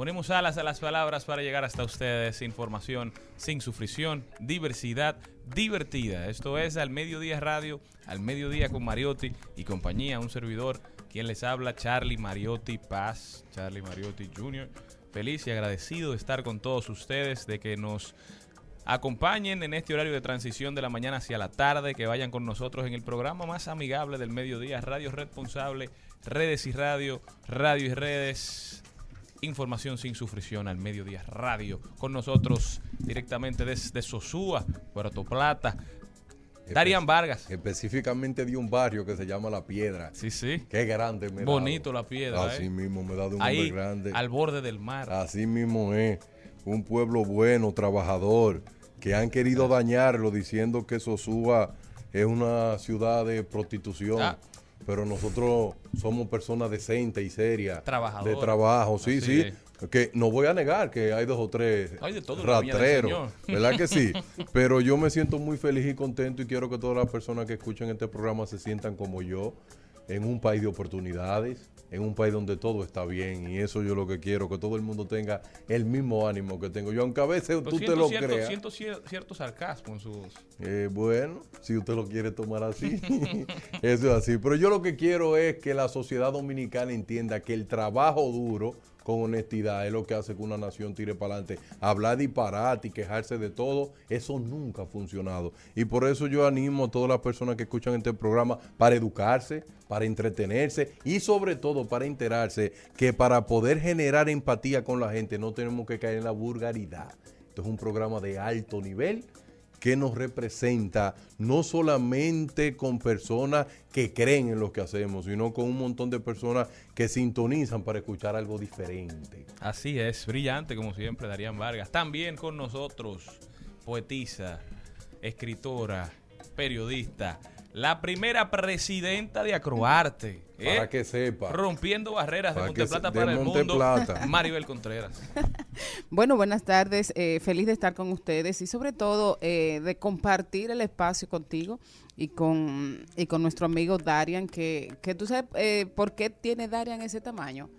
Ponemos alas a las palabras para llegar hasta ustedes. Información sin sufrición, diversidad divertida. Esto es al mediodía radio, al mediodía con Mariotti y compañía, un servidor quien les habla, Charlie Mariotti Paz, Charlie Mariotti Jr. Feliz y agradecido de estar con todos ustedes, de que nos acompañen en este horario de transición de la mañana hacia la tarde, que vayan con nosotros en el programa más amigable del mediodía, Radio Responsable, Redes y Radio, Radio y Redes. Información sin sufrición al mediodía radio. Con nosotros directamente desde Sosúa, Puerto Plata, Darian Vargas. Específicamente de un barrio que se llama La Piedra. Sí, sí. Qué grande me. Bonito La Piedra. Así ¿eh? mismo me da de un Ahí, hombre grande. al borde del mar. Así mismo es. Un pueblo bueno, trabajador, que han querido dañarlo diciendo que Sosúa es una ciudad de prostitución. Ah. Pero nosotros somos personas decentes y serias. Trabajadores. De trabajo, sí, Así sí. es. Que no voy a negar que hay dos o tres Hay de todo ratreros. ¿verdad que sí? Pero yo me siento muy feliz y contento y quiero que todas las personas que escuchen este programa se sientan como yo, en un país de oportunidades, en un país donde todo está bien y eso yo lo que quiero, que todo el mundo tenga el mismo ánimo que tengo yo, aunque a veces Pero tú te lo cierto, creas. siento cier- cierto sarcasmo en su voz. Eh, bueno, si usted lo quiere tomar así, eso es así. Pero yo lo que quiero es que la sociedad dominicana entienda que el trabajo duro con honestidad es lo que hace que una nación tire para adelante. Hablar disparate y quejarse de todo, eso nunca ha funcionado. Y por eso yo animo a todas las personas que escuchan este programa para educarse, para entretenerse y sobre todo para enterarse que para poder generar empatía con la gente no tenemos que caer en la vulgaridad. Esto es un programa de alto nivel que nos representa no solamente con personas que creen en lo que hacemos, sino con un montón de personas que sintonizan para escuchar algo diferente. Así es, brillante como siempre, Darían Vargas. También con nosotros, poetisa, escritora, periodista, la primera presidenta de Acroarte. ¿eh? Para que sepa. Rompiendo barreras de Para que Monteplata se- de para el mundo. Monteplata. Maribel Contreras. Bueno, buenas tardes. eh, feliz de estar con ustedes y sobre todo eh, de compartir el espacio contigo y con, y con nuestro amigo Darian, que, que tú sabes eh, por qué tiene Darian ese tamaño.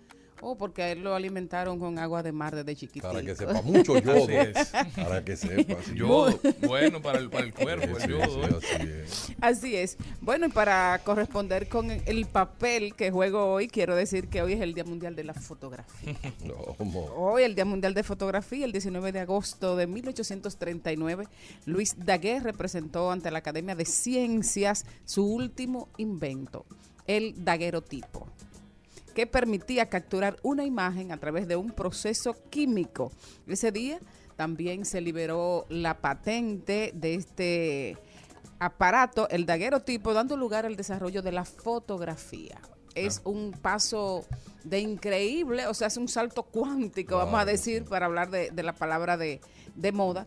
Oh, porque a él lo alimentaron con agua de mar desde chiquitito. Para que sepa mucho yodo. Así es. Para que sepa. sí. Yodo, bueno para el, para el cuerpo, Sí, el yodo. sí, ¿eh? así es. Así es. Bueno, y para corresponder con el papel que juego hoy, quiero decir que hoy es el Día Mundial de la Fotografía. No, Hoy, el Día Mundial de Fotografía, el 19 de agosto de 1839, Luis Daguerre representó ante la Academia de Ciencias su último invento, el daguerrotipo, que permitía capturar una imagen a través de un proceso químico. Ese día también se liberó la patente de este aparato, el daguerrotipo, dando lugar al desarrollo de la fotografía. Es un paso de increíble, o sea, es un salto cuántico, vamos a decir, para hablar de, de la palabra de, de moda.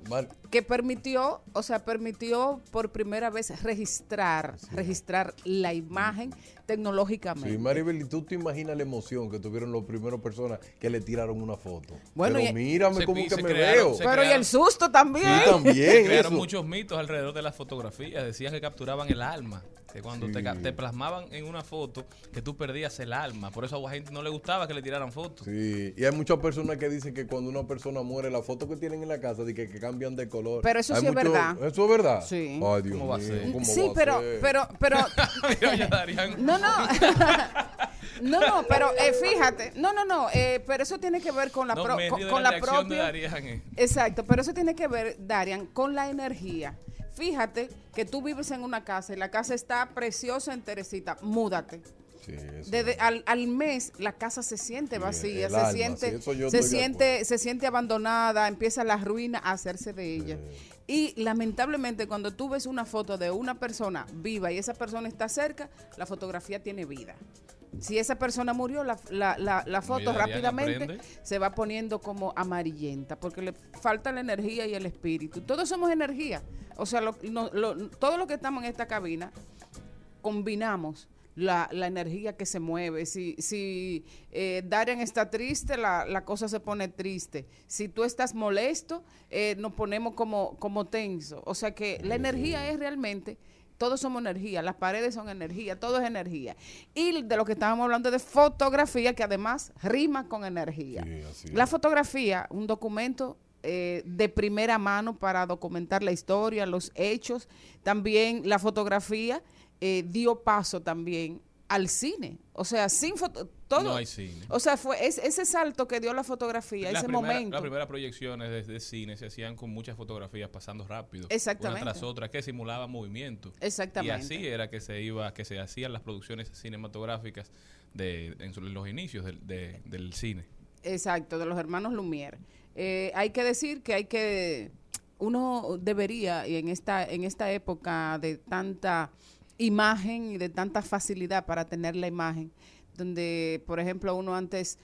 Que permitió, o sea, permitió por primera vez registrar, registrar la imagen tecnológicamente. Sí, Maribel, ¿y tú te imaginas la emoción que tuvieron las primeras personas que le tiraron una foto? Bueno, Pero y- mírame Se como pi- que se me crearon- veo. se Pero y crearon- el susto también. Sí, también Crearon eso. muchos mitos alrededor de las fotografías. Decían que capturaban el alma. Que cuando te, plasmaban en una foto, que tú perdías el alma. Por eso a la gente no le gustaba que le tiraran fotos. Sí, y hay muchas personas que dicen que cuando una persona muere, la foto que tienen en la casa, de que, que cambian de color. Pero eso Hay sí es verdad. ¿Eso es verdad? Sí. Ay, Dios ¿Cómo va a ser? ¿cómo sí, va a pero, ser? pero, pero, no, no. No, no, pero eh, fíjate, no, no, no, eh, pero eso tiene que ver con la, No, pro- con, la la reacción de propia, eh. Exacto, pero eso tiene que ver, Darian, con la energía. Fíjate que tú vives en una casa y la casa está preciosa en Teresita, múdate. Sí, eso. Desde al, al mes la casa se siente Sí, vacía, se alma, siente, sí, se siente, se siente abandonada, empieza la ruina a hacerse de ella. Y lamentablemente cuando tú ves una foto de una persona viva y esa persona está cerca, la fotografía tiene vida. Si esa persona murió, la, la, la, la foto rápidamente se va poniendo como amarillenta porque le falta la energía y el espíritu. Todos somos energía. O sea, lo- no- lo- todo lo que estamos en esta cabina combinamos la, la energía que se mueve. Si, si eh, Darian está triste, la, la cosa se pone triste. Si tú estás molesto, eh, nos ponemos como, como tenso. O sea que la energía es realmente, todos somos energía, las paredes son energía, todo es energía. Y de lo que estábamos hablando de fotografía, que además rima con energía. Sí, La fotografía, un documento eh, de primera mano para documentar la historia, los hechos. También la fotografía eh, dio paso también al cine. O sea, sin foto, todo. No hay cine. O sea, fue es- ese salto que dio la fotografía, ese primera- momento. Las primeras proyecciones de, de cine se hacían con muchas fotografías pasando rápido. Exactamente. Una tras otra, que simulaban movimiento. Exactamente. Y así era que se iba, que se hacían las producciones cinematográficas de, en los inicios del, de- del cine. Exacto, de los hermanos Lumière. Eh, hay que decir que hay que, uno debería, y en esta, en esta época de tanta imagen y de tanta facilidad para tener la imagen, donde, por ejemplo, uno antes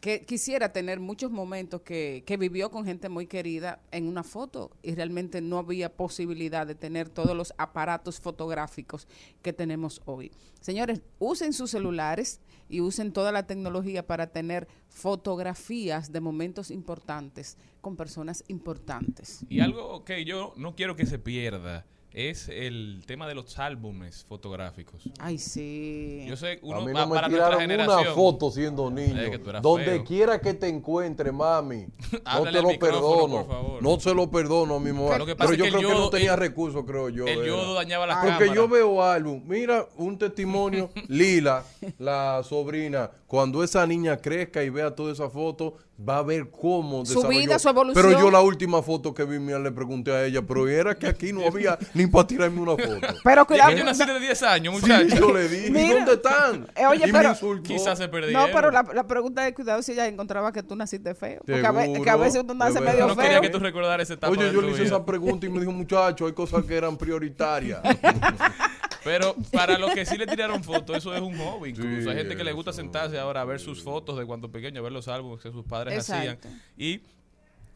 que quisiera tener muchos momentos que, que vivió con gente muy querida en una foto y realmente no había posibilidad de tener todos los aparatos fotográficos que tenemos hoy. Señores, usen sus celulares y usen toda la tecnología para tener fotografías de momentos importantes con personas importantes. Y algo que yo no quiero que se pierda es el tema de los álbumes fotográficos. Ay, sí. Yo sé, A uno mí va no me para tiraron una generación. foto siendo niño. Eh, que Donde quiera que te encuentre, mami. no te lo perdono. por favor. No se lo perdono a mi pasa Pero es yo que creo que no tenía el- recursos, creo yo. El yodo dañaba la Porque cámara. yo veo álbum, mira un testimonio, Lila, la sobrina, cuando esa niña crezca y vea toda esa foto, va a ver cómo Su vida, su evolución. Pero yo la última foto que vi, mira, le pregunté a ella, pero era que aquí no había ni para tirarme una foto. Pero cuidado. Yo nací de 10 años, Sí, muchachos. yo le dije, ¿y Mira. dónde están? Eh, oye, y pero-. Quizás se perdieron. No, pero la, la pregunta es cuidado si ella encontraba que tú naciste feo. Porque a, ve- que a veces uno nace medio no feo. quería que tú recordaras esa etapa Oye, de yo le hice vida. esa pregunta y me dijo, muchacho, hay cosas que eran prioritarias. Pero para los que sí le tiraron fotos, eso es un hobby. Incluso Sí, hay gente que le gusta sentarse ahora a ver sus fotos de cuando pequeño, a ver los álbumes que sus padres Exacto. hacían. Y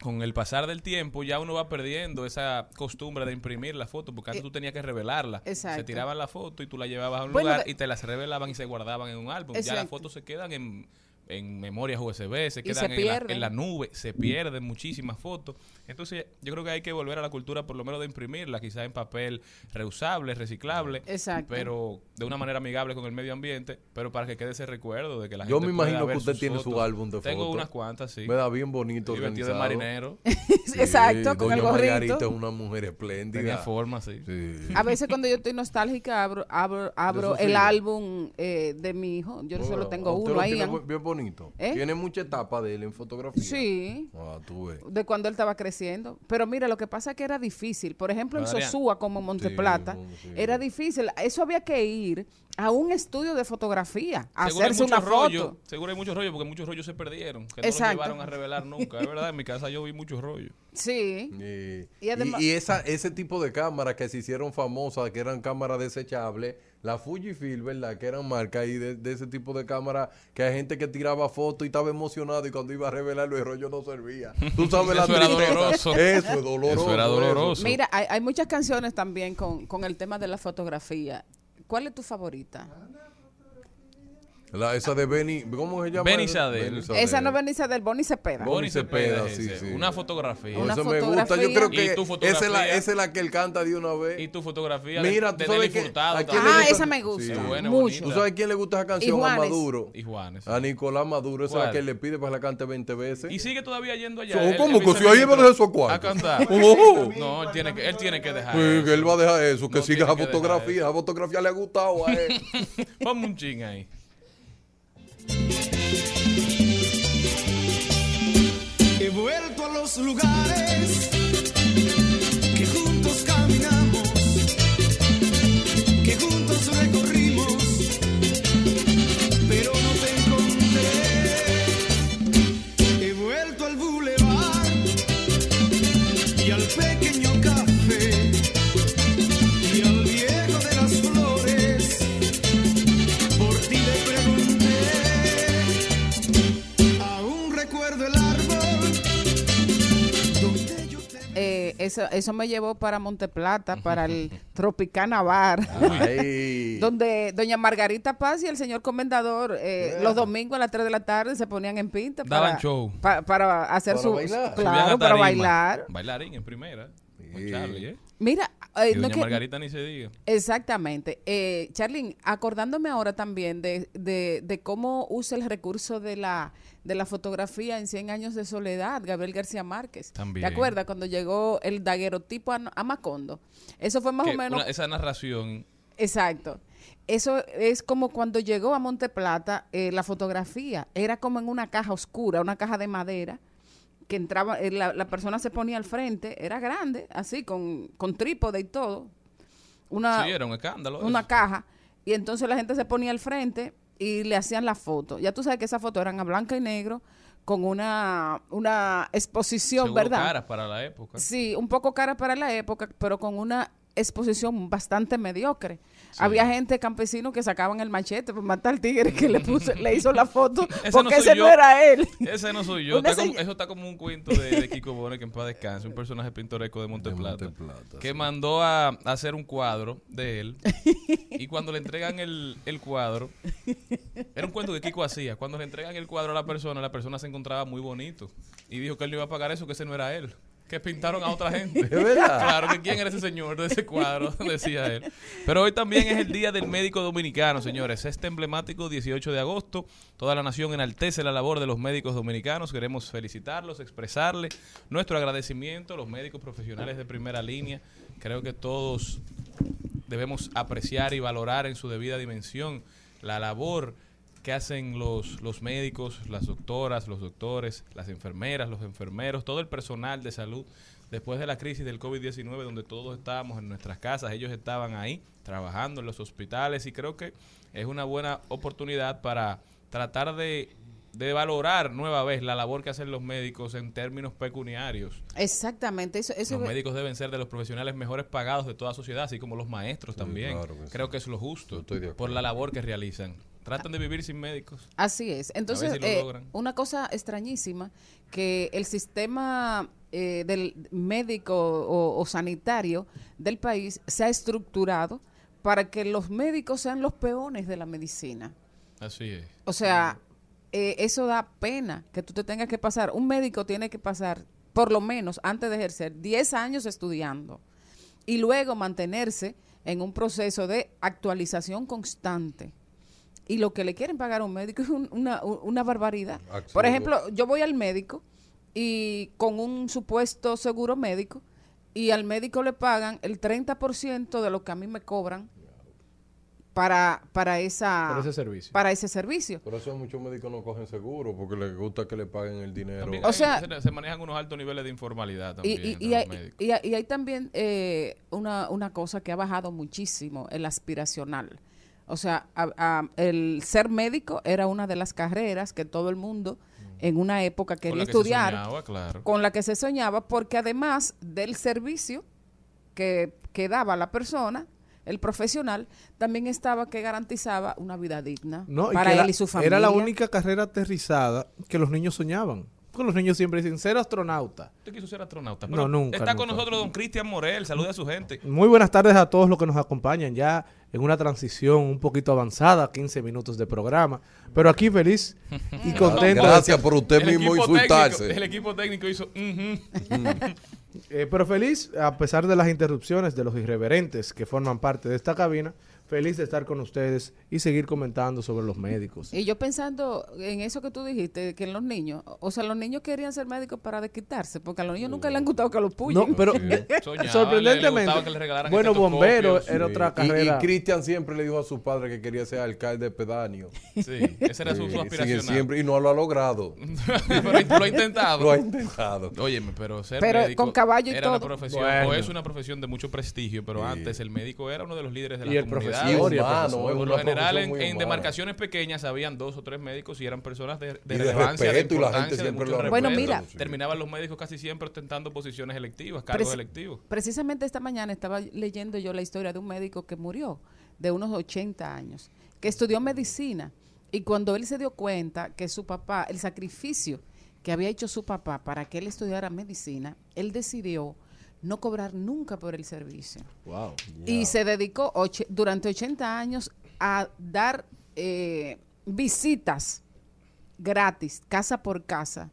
con el pasar del tiempo ya uno va perdiendo esa costumbre de imprimir la foto, porque antes tú tenías que revelarla. Eh, Exacto. Se tiraban la foto y tú la llevabas a un Bueno, lugar y te las revelaban y se guardaban en un álbum. Ya las fotos se quedan en, en memorias USB, se Y quedan se en, la, en la nube, se pierden muchísimas fotos. Entonces yo creo que hay que volver a la cultura por lo menos de imprimirla, quizás en papel reusable, reciclable, Exacto. pero de una manera amigable con el medio ambiente, pero para que quede ese recuerdo de que la Yo gente me pueda imagino que usted tiene su álbum de Tengo fotos. unas cuantas, sí. Me da bien bonito. Y vestido de marinero. Exacto, con doña el Margarita gorrito. es una mujer espléndida. Tenía forma, sí. Sí. A veces cuando yo estoy nostálgica abro, abro, abro el álbum eh, de mi hijo. Yo solo tengo ¿Usted uno ahí. ¿ah? bien bonito. ¿Eh? Tiene mucha etapa de él en fotografía. Sí. Ah, tú ves. de cuando él estaba creciendo. Pero mira, lo que pasa es que era difícil. Por ejemplo, en Adrián. Sosúa, como en Monteplata, Sí, sí. era difícil. Eso había que ir a un estudio de fotografía, a Seguro hay hacerse una rollo, foto. seguro hay muchos rollos porque muchos rollos se perdieron, que no los llevaron a revelar nunca. Es verdad, en mi casa yo vi muchos rollos. Sí. Y, Y además- y- y esa, ese tipo de cámaras que se hicieron famosas, que eran cámaras desechables, la Fujifilm, ¿verdad? Que eran marcas y de, de ese tipo de cámara que hay gente que tiraba fotos y estaba emocionado y cuando iba a revelarlo el rollo no servía. Tú sabes la Eso era doloroso. Eso es doloroso. Eso era doloroso. Mira, hay, hay muchas canciones también con, con el tema de la fotografía. ¿Cuál es tu favorita? La, esa de Benny, ¿cómo se llama? Benny Sadel. Esa no es Benicia del Boni Cepeda. Bonnie Cepeda, sí, sí. Una fotografía. Una Eso me gusta. Yo creo que esa es, la, fotografía. esa es la que él canta de una vez. Y tu fotografía Mira, de, tú de sabes Nelly que- Furtado ¿a quién también. Ah, gusta? esa me gusta. Sí, mucho. ¿Tú sabes quién le gusta esa canción? A. Maduro. Y Juanes. A Nicolás Maduro. Esa es la que le pide para que la cante 20 veces. Y sigue todavía yendo allá. So, Él- ¿cómo él que si ahí va a dejar esos cuartos? A cantar. Oh. No, él tiene que, él tiene que dejar. Pues, eso. que él va a dejar eso, que siga esa fotografía. Esa fotografía le ha gustado a él. Ponme un ching ahí. He vuelto a los lugares eso, eso me llevó para Monteplata, para el Tropicana Bar. Donde doña Margarita Paz y el señor comendador eh, los domingos a las 3 de la tarde se ponían en pinta Daban para, show. pa- para hacer Para su bailar. Claro, para bailar. Bailarín en primera. Con Sí. Charlie, ¿eh? Mira, eh, no doña que- Margarita ni se diga. exactamente. Eh, Charlene, acordándome ahora también de, de, de cómo usa el recurso de la de la fotografía en 100 años de soledad, Gabriel García Márquez. También. ¿Te acuerdas cuando llegó el daguerotipo a, a Macondo? Eso fue más Que o menos una- esa narración. Exacto. Eso es como cuando llegó a Monteplata eh, la fotografía. Era como en una caja oscura, una caja de madera, que entraba, eh, la, la persona se ponía al frente, era grande, así, con, con trípode y todo. Una, sí, era un escándalo. una eso. caja. Y entonces la gente se ponía al frente y le hacían la foto. Ya tú sabes que esas fotos eran a blanco y negro, con una, una exposición, Seguro ¿verdad? caras para la época. Sí, un poco cara para la época, pero con una exposición bastante mediocre. Había gente campesino que sacaban el machete para matar al tigre que le puso, le hizo la foto Ese porque ese yo. no era él. Ese no soy yo. Está como- eso está como un cuento de, de Kiko Bonet, que en paz descanse, un personaje pintoresco de Monteplata. Monteplata, que sí. mandó a, a hacer un cuadro de él. y cuando le entregan el, el cuadro, era un cuento que Kiko hacía. Cuando le entregan el cuadro a la persona, la persona se encontraba muy bonito. Y dijo que él no iba a pagar eso, que ese no era él. Que pintaron a otra gente. ¿Es verdad? Claro, que quién era ese señor de ese cuadro, decía él. Pero hoy también es el Día del Médico Dominicano, señores. Este emblemático 18 de agosto, toda la nación enaltece la labor de los médicos dominicanos. Queremos felicitarlos, expresarle nuestro agradecimiento a los médicos profesionales de primera línea. Creo que todos debemos apreciar y valorar en su debida dimensión la labor que hacen los, los médicos, las doctoras, los doctores, las enfermeras, los enfermeros, todo el personal de salud. Después de la crisis del COVID-19, donde todos estábamos en nuestras casas, ellos estaban ahí trabajando en los hospitales y creo que es una buena oportunidad para tratar de, de valorar nueva vez la labor que hacen los médicos en términos pecuniarios. Exactamente, eso, eso Los médicos deben ser de los profesionales mejores pagados de toda sociedad, así como los maestros también. claro que sí. Creo que es lo justo por la labor que realizan. Tratan de vivir sin médicos. Así es. Entonces, si eh, una cosa extrañísima, que el sistema eh, del médico o, o sanitario del país se ha estructurado para que los médicos sean los peones de la medicina. Así es. O sea, eh, eso da pena que tú te tengas que pasar. Un médico tiene que pasar, por lo menos antes de ejercer, 10 años estudiando y luego mantenerse en un proceso de actualización constante. Y lo que le quieren pagar a un médico es un- una, una barbaridad. Por ejemplo, yo voy al médico y con un supuesto seguro médico y al médico le pagan el 30% de lo que a mí me cobran para, para, esa, Por ese servicio. para ese servicio. Por eso muchos médicos no cogen seguro, porque les gusta que le paguen el dinero. También O sea- se, se manejan unos altos niveles de informalidad también. y, y los hay, médicos. y hay- y hay también eh, una, una cosa que ha bajado muchísimo, el aspiracional. O sea, a- a- el ser médico era una de las carreras que todo el mundo en una época Con quería la que se estudiar, soñaba, claro. con la que se soñaba, porque además del servicio que, que daba la persona, el profesional, también estaba que garantizaba una vida digna No, para él y su familia. Era la única carrera aterrizada que los niños soñaban. Porque los niños siempre dicen ser astronauta. Usted quiso ser astronauta. No, pero nunca, Está con nosotros don Cristian Morel. Saluda a su gente. Muy buenas tardes a todos los que nos acompañan ya en una transición un poquito avanzada, 15 minutos de programa. Pero aquí feliz y contento. Gracias por usted El mismo insultarse. técnico- el equipo técnico hizo. Eh, pero feliz, a pesar de las interrupciones de los irreverentes que forman parte de esta cabina, feliz de estar con ustedes y seguir comentando sobre los médicos. Y yo pensando en eso que tú dijiste, que en los niños, o sea, los niños querían ser médicos para desquitarse, porque a los niños nunca les han gustado que los puyen. No, pero Soñaba, le- le sorprendentemente, que le regalaran bueno, bombero era otra Y- carrera. Y, Cristian siempre le dijo a su padre que quería ser alcalde pedáneo. Sí, ese era su, su aspiración. siempre y no lo ha logrado. pero lo ha intentado. Lo ha intentado. Óyeme, pero ser Pero médico con caballo y era una todo. profesión, Bueno. o es una profesión de mucho prestigio, pero antes el médico era uno de los líderes de Y la el comunidad. profesor, y el Por lo general, en, demarcaciones pequeñas habían dos o tres médicos y eran personas de, de Y de relevancia, respeto, y la gente de mucho Bueno, mira. Terminaban los médicos casi siempre ostentando posiciones electivas, cargos electivos. Precisamente esta mañana estaba leyendo yo la historia de un médico que murió de unos 80 años, que estudió medicina y cuando él se dio cuenta que su papá, el sacrificio que había hecho su papá para que él estudiara medicina, él decidió no cobrar nunca por el servicio. Wow. Y se dedicó durante 80 años a dar eh, visitas gratis, casa por casa.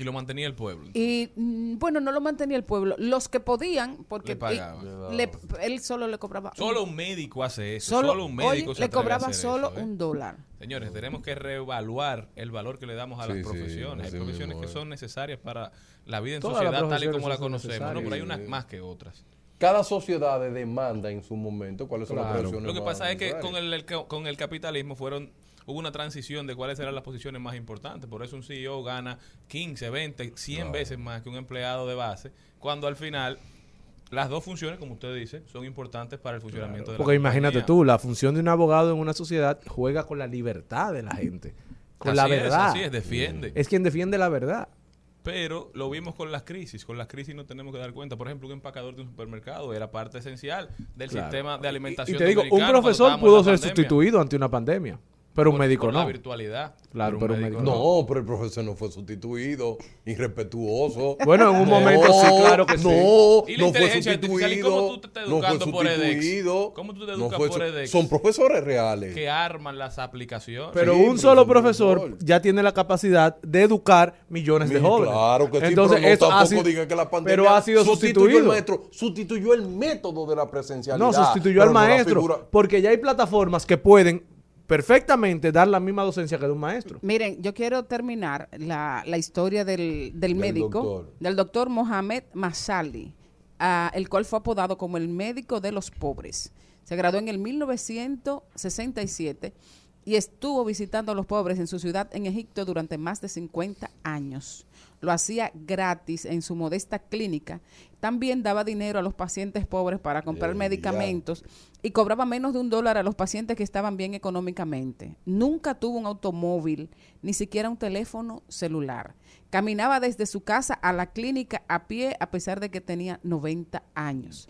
Y lo mantenía el pueblo. Y mm, bueno, no lo mantenía el pueblo. Los que podían, porque Le pagaban. y- le- él solo le cobraba. Solo un- médico hace eso. solo, Solo, un médico se le cobraba hacer solo eso, ¿eh? un dólar. Señores, tenemos que reevaluar el valor que le damos a Sí, las sí, profesiones. hay profesiones mismo que son necesarias para la vida en Todas sociedad tal y como la conocemos, ¿no? pero hay unas más que otras. Cada sociedad demanda en su momento cuáles son las profesiones Lo que pasa es que con el, el- con el capitalismo fueron hubo una transición de cuáles eran las posiciones más importantes. Por eso un CEO gana 15, 20, 100 veces más que un empleado de base, cuando al final las dos funciones, como usted dice, son importantes para el funcionamiento de la Porque imagínate tú, la función de un abogado en una sociedad juega con la libertad de la gente, con la Así es, verdad. así es, defiende. Es quien defiende la verdad. Pero lo vimos con las crisis. Con las crisis no tenemos que dar cuenta. Por ejemplo, un empacador de un supermercado era parte esencial del Claro. sistema de alimentación. y te digo, un profesor pudo ser pandemia. sustituido ante una pandemia, pero un Por- médico por la no. virtualidad. Claro, pero un médico No, pero el profesor no fue sustituido, irrespetuoso. Bueno, en un No, momento sí, claro que sí. no, ¿Y la no fue inteligencia artificial? ¿Y sustituido. cómo tú te estás no fue educando por edX? sustituido. ¿Cómo tú te no educas fue por edX? Son profesores reales. Que arman las aplicaciones. Pero Sí, un pero solo profesor profesor. ya tiene la capacidad de educar millones de jóvenes. Claro que sí, Entonces, pero no eso tampoco sido- diga que la pandemia pero ha sido sustituyó el sustituido. maestro, sustituyó el método de la presencialidad. No, sustituyó al no maestro, porque ya hay plataformas que pueden perfectamente dar la misma docencia que de un maestro. Miren, yo quiero terminar la, la historia del, del médico, doctor. del doctor Mohamed Masali, ah, el cual fue apodado como el médico de los pobres. Se graduó en el 1967 y estuvo visitando a los pobres en su ciudad en Egipto durante más de 50 años. Lo hacía gratis en su modesta clínica. También daba dinero a los pacientes pobres para comprar Eh, medicamentos y cobraba menos de un dólar a los pacientes que estaban bien económicamente. Nunca tuvo un automóvil, ni siquiera un teléfono celular. Caminaba desde su casa a la clínica a pie a pesar de que tenía 90 años.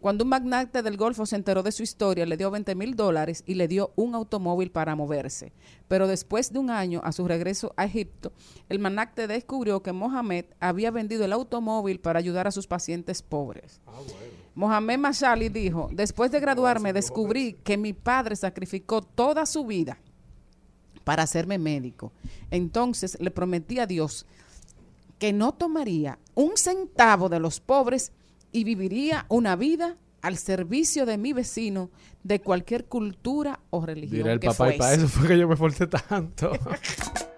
Cuando un magnate del Golfo se enteró de su historia, le dio 20 mil dólares y le dio un automóvil para moverse. Pero después de un año, a su regreso a Egipto, el magnate descubrió que Mohamed había vendido el automóvil para ayudar a sus pacientes pobres. Mohamed Mashali dijo, después de graduarme descubrí que mi padre sacrificó toda su vida para hacerme médico. Entonces le prometí a Dios que no tomaría un centavo de los pobres y viviría una vida al servicio de mi vecino de cualquier cultura o religión Dirá el que papá, y para fuese". eso fue que yo me esforcé tanto.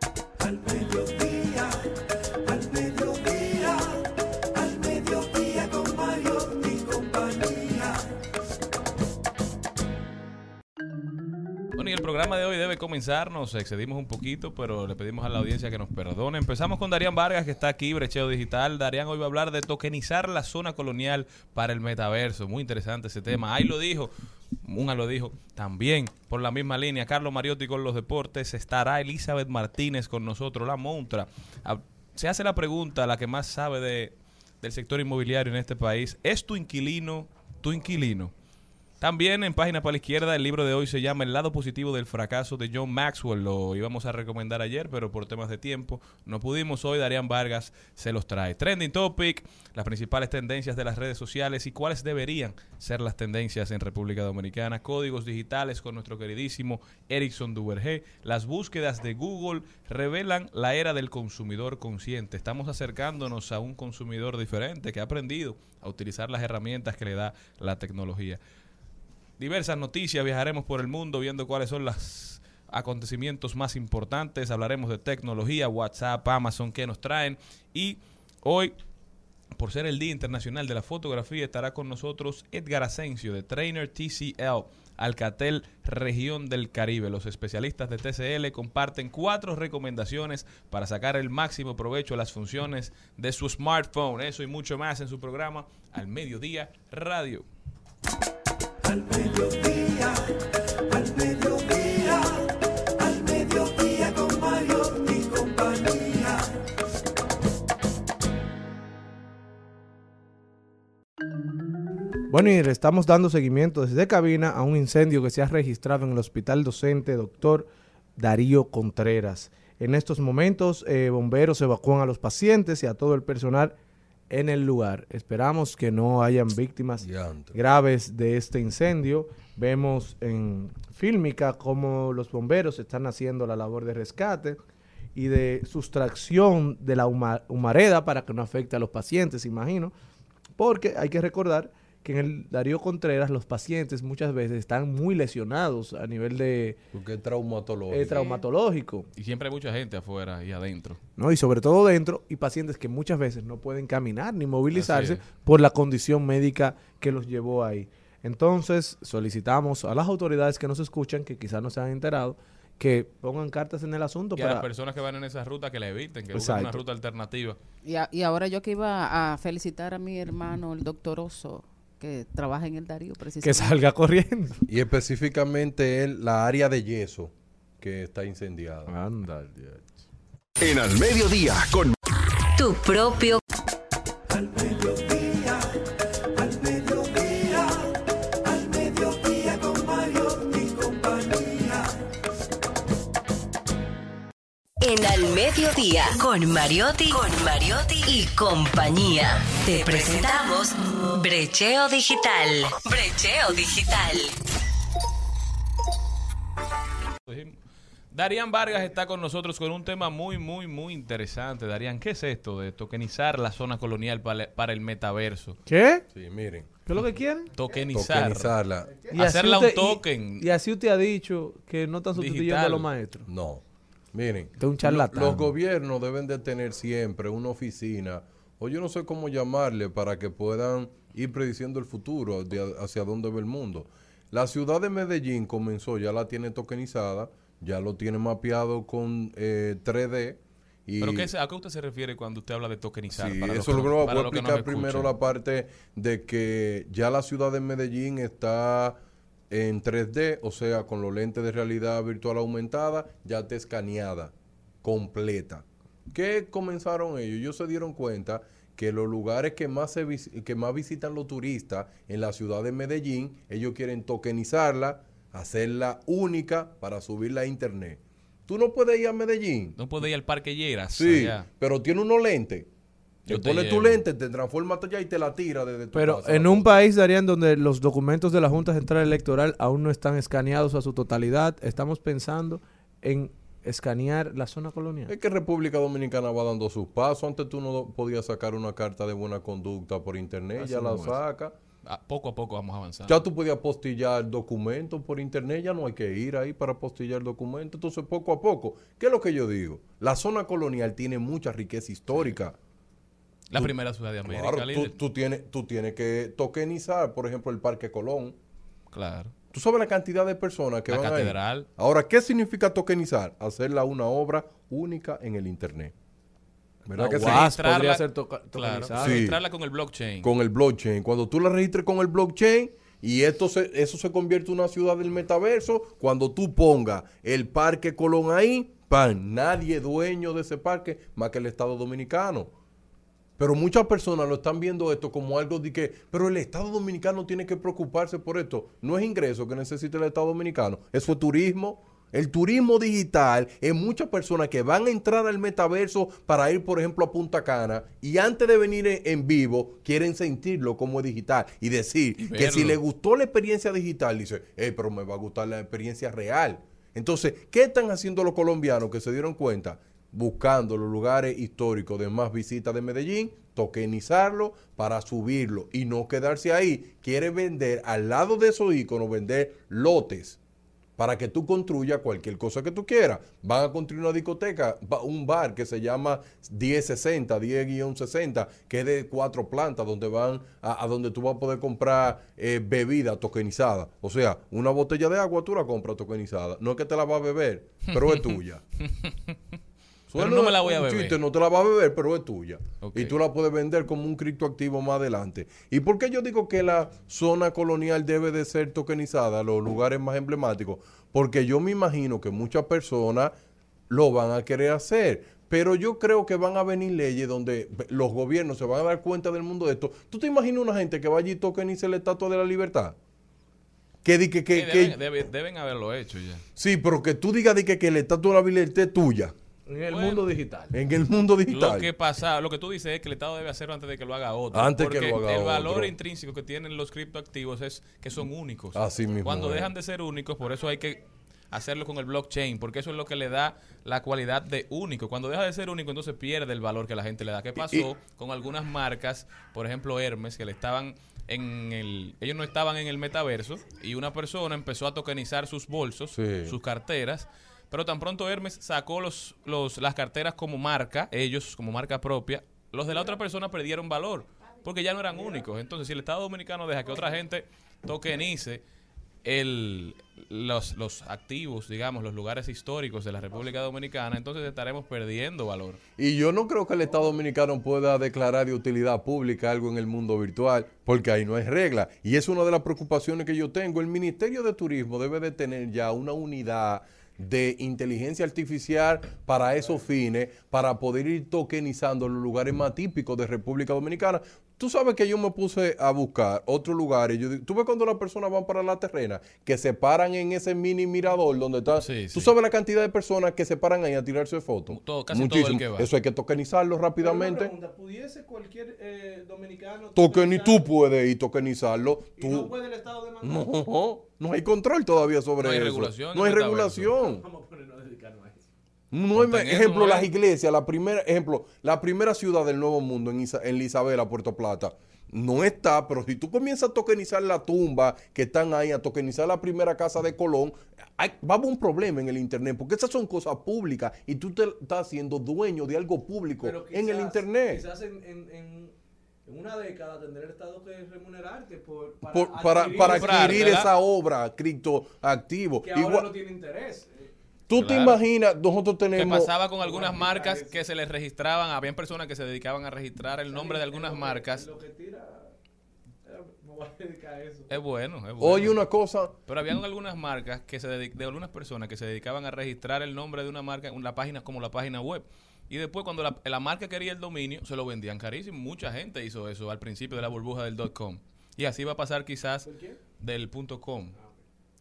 programa de hoy debe comenzar. Nos excedimos un poquito, pero le pedimos a la audiencia que nos perdone. Empezamos con Darían Vargas, que está aquí, Brecheo Digital. Darían hoy va a hablar de tokenizar la zona colonial para el metaverso. Muy interesante ese tema. Ahí lo dijo. Una lo dijo también por la misma línea. Carlos Mariotti con los deportes. Estará Elizabeth Martínez con nosotros, la montra. Se hace la pregunta, la que más sabe de, del sector inmobiliario en este país. ¿Es tu inquilino tu inquilino? También en página para la izquierda, el libro de hoy se llama El lado positivo del fracaso de John Maxwell. Lo íbamos a recomendar ayer, pero por temas de tiempo no pudimos. Hoy Darían Vargas se los trae. Trending Topic, las principales tendencias de las redes sociales y cuáles deberían ser las tendencias en República Dominicana. Códigos digitales con nuestro queridísimo Erickson Duvergé. Las búsquedas de Google revelan la era del consumidor consciente. Estamos acercándonos a un consumidor diferente que ha aprendido a utilizar las herramientas que le da la tecnología diversas noticias, viajaremos por el mundo viendo cuáles son los acontecimientos más importantes, hablaremos de tecnología, WhatsApp, Amazon, que nos traen y hoy por ser el Día Internacional de la Fotografía, estará con nosotros Edgar Asensio de Trainer TCL, Alcatel Región del Caribe. Los especialistas de TCL comparten cuatro recomendaciones para sacar el máximo provecho a las funciones de su smartphone. Eso y mucho más en su programa Al Mediodía Radio. Al al al con. Bueno, y le estamos dando seguimiento desde cabina a un incendio que se ha registrado en el hospital docente doctor Darío Contreras. En estos momentos, eh, bomberos evacúan a los pacientes y a todo el personal en el lugar. Esperamos que no hayan víctimas graves de este incendio. Vemos en fílmica cómo los bomberos están haciendo la labor de rescate y de sustracción de la huma- humareda para que no afecte a los pacientes, imagino. Porque hay que recordar que en el Darío Contreras los pacientes muchas veces están muy lesionados a nivel de Porque es traumatológico. traumatológico. Y siempre hay mucha gente afuera y adentro. ¿no? Y sobre todo dentro, y pacientes que muchas veces no pueden caminar ni movilizarse por la condición médica que los llevó ahí. Entonces, solicitamos a las autoridades que nos escuchan, que quizás no se han enterado, que pongan cartas en el asunto Y a las para... personas que van en esa ruta que la eviten, que busquen una ruta alternativa. Y, a- y ahora yo que iba a felicitar a mi hermano, el doctor Oso, que trabaja en el Darío, Que precisamente. salga corriendo. Y específicamente el, la área de yeso que está incendiada. Anda, En Al Mediodía, con Tu propio Al mediodía, en Al Mediodía con Mariotti, con Mariotti y compañía. Te presentamos Brecheo Digital. Brecheo Digital. Darían Vargas está con nosotros con un tema muy, muy, muy interesante. Darían, ¿qué es esto de tokenizar la zona colonial para, para el metaverso? ¿Qué? Sí, miren. ¿Qué es lo que quieren? Tokenizar. Tokenizarla. Y Hacerla un y- token. Y, así usted ha dicho que no están sustituyendo Digital. a los maestros. No. Miren. Un charlatán. Los gobiernos deben de tener siempre una oficina, o yo no sé cómo llamarle, para que puedan ir prediciendo el futuro, de hacia dónde va el mundo. La ciudad de Medellín comenzó, ya la tiene tokenizada, ya lo tiene mapeado con eh, 3D. Y ¿Pero qué, a qué usted se refiere cuando usted habla de tokenizar? Sí, Para eso es lo que voy a explicar primero la parte de que ya la ciudad de Medellín está en 3D, o sea, con los lentes de realidad virtual aumentada, ya está escaneada, completa. ¿Qué comenzaron ellos? Ellos se dieron cuenta que los lugares que más, se vis- que más visitan los turistas en la ciudad de Medellín, ellos quieren tokenizarla, hacerla única para subirla a internet. Tú no puedes ir a Medellín. No puede ir al Parque Lleras. Sí, allá. pero tiene unos lentes. Yo Te pones tu lente, te transforma allá y te la tira desde tu Pero casa. en un cosa. país, Darían, donde los documentos de la Junta Central Electoral aún no están escaneados a su totalidad, estamos pensando en escanear la zona colonial. Es que República Dominicana va dando sus pasos. Antes tú no podías sacar una carta de buena conducta por internet, Así ya la saca. Ah, poco a poco vamos avanzando. Ya tú podías postillar documentos por internet, ya no hay que ir ahí para postillar documentos. Entonces, poco a poco, ¿qué es lo que yo digo? La zona colonial tiene mucha riqueza histórica. La primera ciudad de América, Claro, tú, tienes, tú tienes que tokenizar, por ejemplo, el Parque Colón. Claro. Tú sabes la cantidad de personas que La van ahí? catedral. Ahora, ¿qué significa tokenizar? Hacerla una obra única en el Internet. ¿Verdad La que sí? Podría ser Claro. Sí. Registrarla con el blockchain. Con el blockchain. Cuando tú la registres con el blockchain y esto se, eso se convierte en una ciudad del metaverso, cuando tú pongas el Parque Colón ahí, pan, nadie es dueño de ese parque más que el Estado Dominicano. Pero muchas personas lo están viendo esto como algo de que, pero el Estado Dominicano tiene que preocuparse por esto. No es ingreso que necesita el Estado Dominicano, eso es turismo. El turismo digital es muchas personas que van a entrar al metaverso para ir, por ejemplo, a Punta Cana y antes de venir en, vivo quieren sentirlo como digital y decir Y que si le gustó la experiencia digital, dice, hey, pero me va a gustar la experiencia real. Entonces, ¿qué están haciendo los colombianos que se dieron cuenta? Buscando los lugares históricos de más visitas de Medellín, tokenizarlo para subirlo y no quedarse ahí. Quiere vender al lado de esos iconos, vender lotes para que tú construyas cualquier cosa que tú quieras. Van a construir una discoteca, un bar que se llama 1060, 10-60, que es de cuatro plantas, donde van a, a donde tú vas a poder comprar eh, bebida tokenizada. O sea, una botella de agua tú la compras tokenizada. No es que te la vas a beber, pero es tuya. Pero no me la voy a beber. chiste, no te la vas a beber, pero es tuya. Y tú la puedes vender como un criptoactivo más adelante. ¿Y por qué yo digo que la zona colonial debe de ser tokenizada, los lugares más emblemáticos? Porque yo me imagino que muchas personas lo van a querer hacer. Pero yo creo que van a venir leyes donde los gobiernos se van a dar cuenta del mundo de esto. ¿Tú te imaginas una gente que vaya y tokenice la estatua de la libertad? Que, di que, que, Sí, que- deben, debe- deben haberlo hecho ya. sí, pero que tú digas di que, que la estatua de la libertad es tuya En el Bueno. mundo digital. en el mundo Lo digital. que pasa, lo que tú dices es que el Estado debe hacerlo antes de que lo haga otro. Antes que porque lo haga el valor intrínseco que tienen los criptoactivos es que son únicos. Así mismo Cuando es. dejan de ser únicos, por eso hay que hacerlo con el blockchain, porque eso es lo que le da la cualidad de único. Cuando deja de ser único, entonces pierde el valor que la gente le da. ¿Qué pasó con algunas marcas, por ejemplo Hermes, que le estaban en el, ellos no estaban en el metaverso y una persona empezó a tokenizar sus bolsos, Sí. sus carteras, pero tan pronto Hermes sacó los, los, las carteras como marca, ellos como marca propia, los de la otra persona perdieron valor, porque ya no eran únicos. Entonces, si el Estado Dominicano deja que otra gente tokenice el, los, los activos, digamos, los lugares históricos de la República Dominicana, entonces estaremos perdiendo valor. Y yo no creo que el Estado Dominicano pueda declarar de utilidad pública algo en el mundo virtual, porque ahí no hay regla. Y es una de las preocupaciones que yo tengo. El Ministerio de Turismo debe de tener ya una unidad de inteligencia artificial para esos fines, para poder ir tokenizando los lugares más típicos de República Dominicana. Tú sabes que yo me puse a buscar otros lugares. Yo, tú ves cuando las personas van para la terrena, que se paran en ese mini mirador donde está. Sí, Tú sí. sabes la cantidad de personas que se paran ahí a tirarse fotos. Todo- casi todo el que va. Eso hay que tokenizarlo rápidamente. ¿Pudiese cualquier eh, dominicano Token y tú puedes ir tokenizarlo. y no Tú. puede el Estado demandar? No, no hay control todavía sobre No hay eso. regulación No hay regulación. Vamos a ponernos a dedicarnos a eso. No hay, ejemplo, ¿no las es? iglesias, la primera, ejemplo, la primera ciudad del Nuevo Mundo en, Isa- en Isabela, Puerto Plata, no está, pero si tú comienzas a tokenizar la tumba que están ahí, a tokenizar la primera casa de Colón, hay, va a haber un problema en el Internet, porque esas son cosas públicas y tú te estás haciendo dueño de algo público en el Internet. Quizás en, en, en, en una década tendrá el Estado que remunerarte por, para, Por- para, adquirir para esa- comprar, adquirir ¿verdad? esa obra criptoactivo. que ahora Igual- no tiene interés. Eh, tú te imaginas, nosotros ¿Qué tenemos... pasaba con algunas Bueno, marcas que se les registraban? Habían personas que se dedicaban a registrar el nombre de algunas que- marcas. Lo que tira, eh, me voy a dedicar a eso. Es bueno, es bueno. Oye, una cosa, Pero habían algunas marcas que se de algunas personas que se dedicaban a registrar el nombre de una marca en la página como la página web. Y después cuando la, la marca quería el dominio, se lo vendían carísimo. Mucha gente hizo eso al principio de la burbuja del com. Y así va a pasar quizás del punto .com.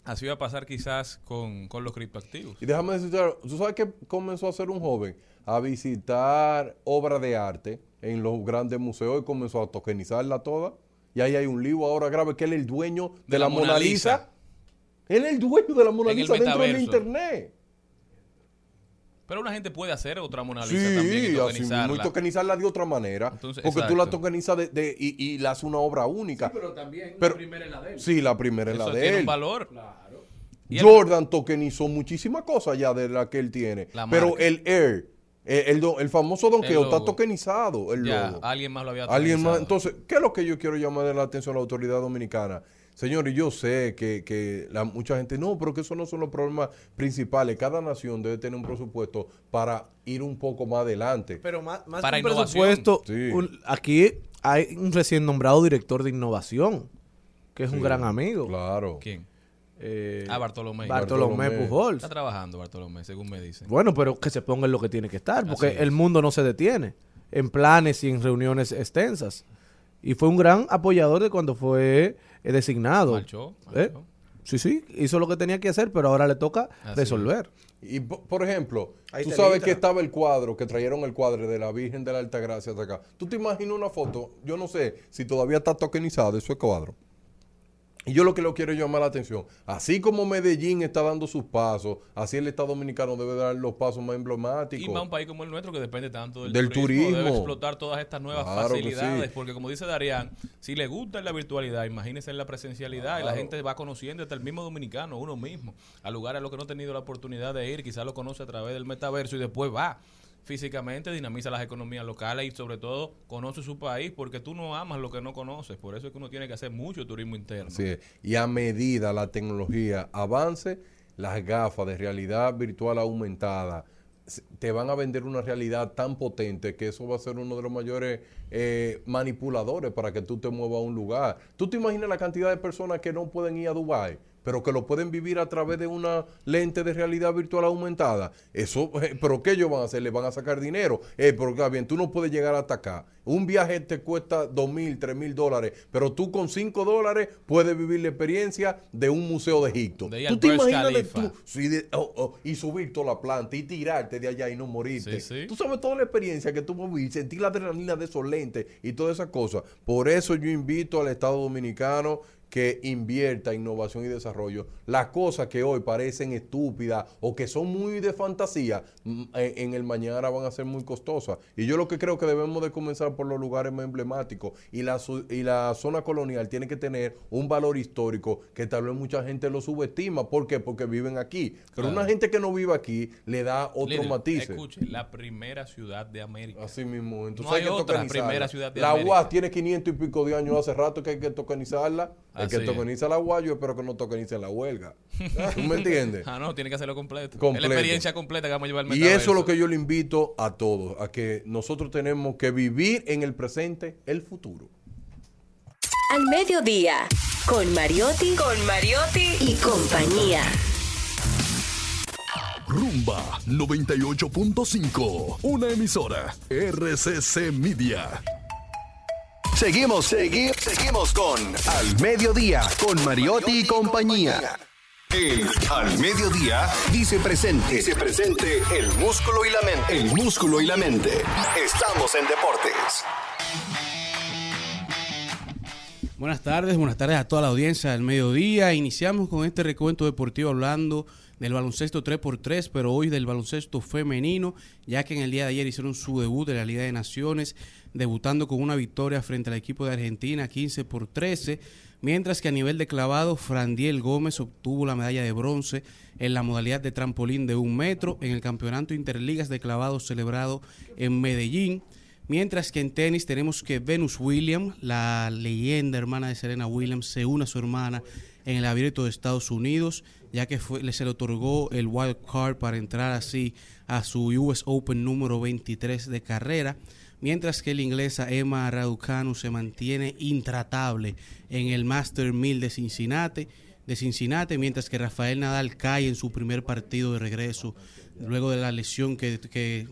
Así va a pasar quizás con, con los criptoactivos. Y déjame decirte, ¿tú sabes qué comenzó a hacer un joven? A visitar obras de arte en los grandes museos y comenzó a tokenizarla toda. Y ahí hay un libro ahora grave que él es el dueño de, la, Mona Lisa. Él es el dueño de la Mona En Lisa dentro del internet. Pero una gente puede hacer otra Mona Lisa Sí, también y así mismo, y tokenizarla. tokenizarla de otra manera. Entonces, porque tú la exacto. tokenizas de, de- y, y la haces una obra única. Pero también Pero- la primera es la de él. Sí, la primera es la de tiene él. un valor. Claro. El- Jordan tokenizó muchísimas cosas ya de la que él tiene. La Pero marca. el Air, el, do- el famoso El donqueo está tokenizado. El Ya, logo. alguien más lo había Alguien más. tokenizado. Entonces, ¿qué es lo que yo quiero llamar de la atención a la autoridad dominicana? Señores, yo sé que, que la, mucha gente, no, pero que esos no son los problemas principales. Cada nación debe tener un presupuesto para ir un poco más adelante. Pero más, más Para que un innovación. presupuesto, Sí. un- aquí hay un recién nombrado director de innovación, que es un gran amigo. Claro. ¿Quién? Eh, Ah, Bartolomé. Bartolomé Bartolomé. Pujols. Está trabajando Bartolomé, según me dicen. Bueno, pero que se ponga en lo que tiene que estar, porque es. el mundo no se detiene. en planes y en reuniones extensas. Y fue un gran apoyador de cuando fue eh, designado. Marchó, ¿Eh? marchó. Sí, sí, hizo lo que tenía que hacer, pero ahora le toca Así resolver. Y po- por ejemplo, Ahí tú sabes que estaba el cuadro, que trajeron el cuadro de la Virgen de la Altagracia hasta acá. ¿Tú te imaginas una foto? Yo no sé si todavía está tokenizado ese cuadro. Y yo lo que lo quiero llamar la atención, así como Medellín está dando sus pasos, así el Estado Dominicano debe dar los pasos más emblemáticos. Y más un país como el nuestro que depende tanto del, Del turismo. Debe explotar todas estas nuevas Claro facilidades. sí. Porque como dice Darían, si le gusta la virtualidad, imagínese en la presencialidad y la gente va conociendo hasta el mismo dominicano, uno mismo, a lugares a los que no ha tenido la oportunidad de ir, quizás lo conoce a través del metaverso y después va físicamente, dinamiza las economías locales y sobre todo conoce su país porque tú no amas lo que no conoces. Por eso es que uno tiene que hacer mucho turismo interno. Es. Y a medida la tecnología avance, las gafas de realidad virtual aumentada te van a vender una realidad tan potente que eso va a ser uno de los mayores eh, manipuladores para que tú te muevas a un lugar. ¿Tú te imaginas la cantidad de personas que no pueden ir a Dubái? Pero que lo pueden vivir a través de una lente de realidad virtual aumentada. Eso, eh, pero ¿qué ellos van a hacer? Le van a sacar dinero. Eh, pero está bien, tú no puedes llegar hasta acá. Un viaje te cuesta dos mil, tres mil dólares, pero tú con cinco dólares puedes vivir la experiencia de un museo de Egipto. De ¿Tú te imaginas de Khalifa. tú- sí, de- oh, oh, y subir toda la planta y tirarte de allá y no morirte? Sí, sí. Tú sabes toda la experiencia que tú vivir, sentir la adrenalina de esos lentes y todas esas cosas. Por eso yo invito al Estado Dominicano que invierta en innovación y desarrollo. Las cosas que hoy parecen estúpidas o que son muy de fantasía, mm, en, en el mañana van a ser muy costosas. Y yo lo que creo que debemos de comenzar por los lugares más emblemáticos. Y la, y la zona colonial tiene que tener un valor histórico que tal vez mucha gente lo subestima. ¿Por qué? Porque viven aquí. Pero Claro. una gente que no vive aquí le da otro Líder, matiz. Escuche, la primera ciudad de América. Así mismo. Entonces No hay, hay que otra primera ciudad de La América. UAS tiene 500 y pico de años hace rato que hay que tokenizarla. El Así que tokeniza la UAS, yo espero que no tokenicen la huelga. ¿Tú me entiendes? Ah, no, tiene que hacerlo completo. Completo. Es la experiencia completa que vamos a llevar al Y eso es lo que yo le invito a todos, a que nosotros tenemos que vivir en el presente el futuro. Al mediodía, con Mariotti, con Mariotti y compañía. Rumba 98.5. Una emisora. RCC Media. Seguimos, seguimos, seguimos con Al Mediodía, con Mariotti y compañía. El Al Mediodía dice presente. Dice presente el músculo y la mente. El músculo y la mente. Estamos en deportes. Buenas tardes, buenas tardes a toda la audiencia del mediodía. Iniciamos con este recuento deportivo hablando del baloncesto 3x3, pero hoy del baloncesto femenino, ya que en el día de ayer hicieron su debut de la Liga de Naciones, debutando con una victoria frente al equipo de Argentina 15 por 13, mientras que a nivel de clavado, Frandiel Gómez obtuvo la medalla de bronce en la modalidad de trampolín de un metro en el Campeonato Interligas de Clavado celebrado en Medellín. Mientras que en tenis tenemos que Venus Williams, la leyenda hermana de Serena Williams, se une a su hermana en el abierto de Estados Unidos, ya que fue, se le otorgó el wild card para entrar así a su US Open número 23 de carrera. Mientras que la inglesa Emma Raducanu se mantiene intratable en el Master 1000 de Cincinnati, de Cincinnati, mientras que Rafael Nadal cae en su primer partido de regreso luego de la lesión que- que-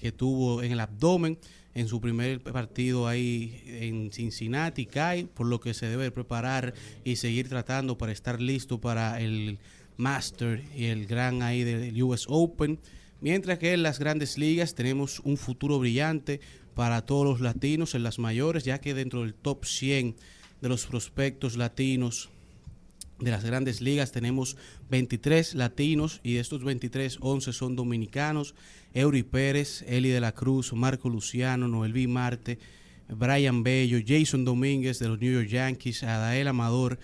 que tuvo en el abdomen en su primer partido ahí en Cincinnati, cae, por lo que se debe preparar y seguir tratando para estar listo para el Master y el gran ahí del US Open. Mientras que en las grandes ligas tenemos un futuro brillante para todos los latinos en las mayores, ya que dentro del top 100 de los prospectos latinos de las grandes ligas tenemos 23 latinos y de estos 23, 11 son dominicanos. Eury Pérez, Eli de la Cruz, Marco Luciano, Noelvi Marte, Brian Bello, Jason Domínguez de los New York Yankees, Adael Amador,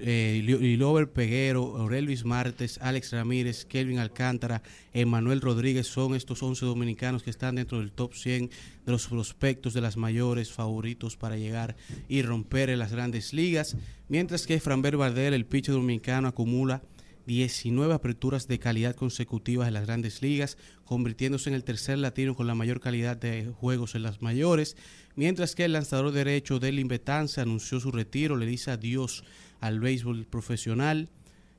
eh, Lilover Peguero, Aurelvis Martes, Alex Ramírez, Kelvin Alcántara, Emanuel Rodríguez son estos 11 dominicanos que están dentro del top 100 de los prospectos de las mayores favoritos para llegar y romper en las grandes ligas, mientras que Franber Bardel, el pitcher dominicano, acumula 19 aperturas de calidad consecutivas en las grandes ligas, convirtiéndose en el tercer latino con la mayor calidad de juegos en las mayores, mientras que el lanzador derecho del Invetanza anunció su retiro, le dice adiós al béisbol profesional,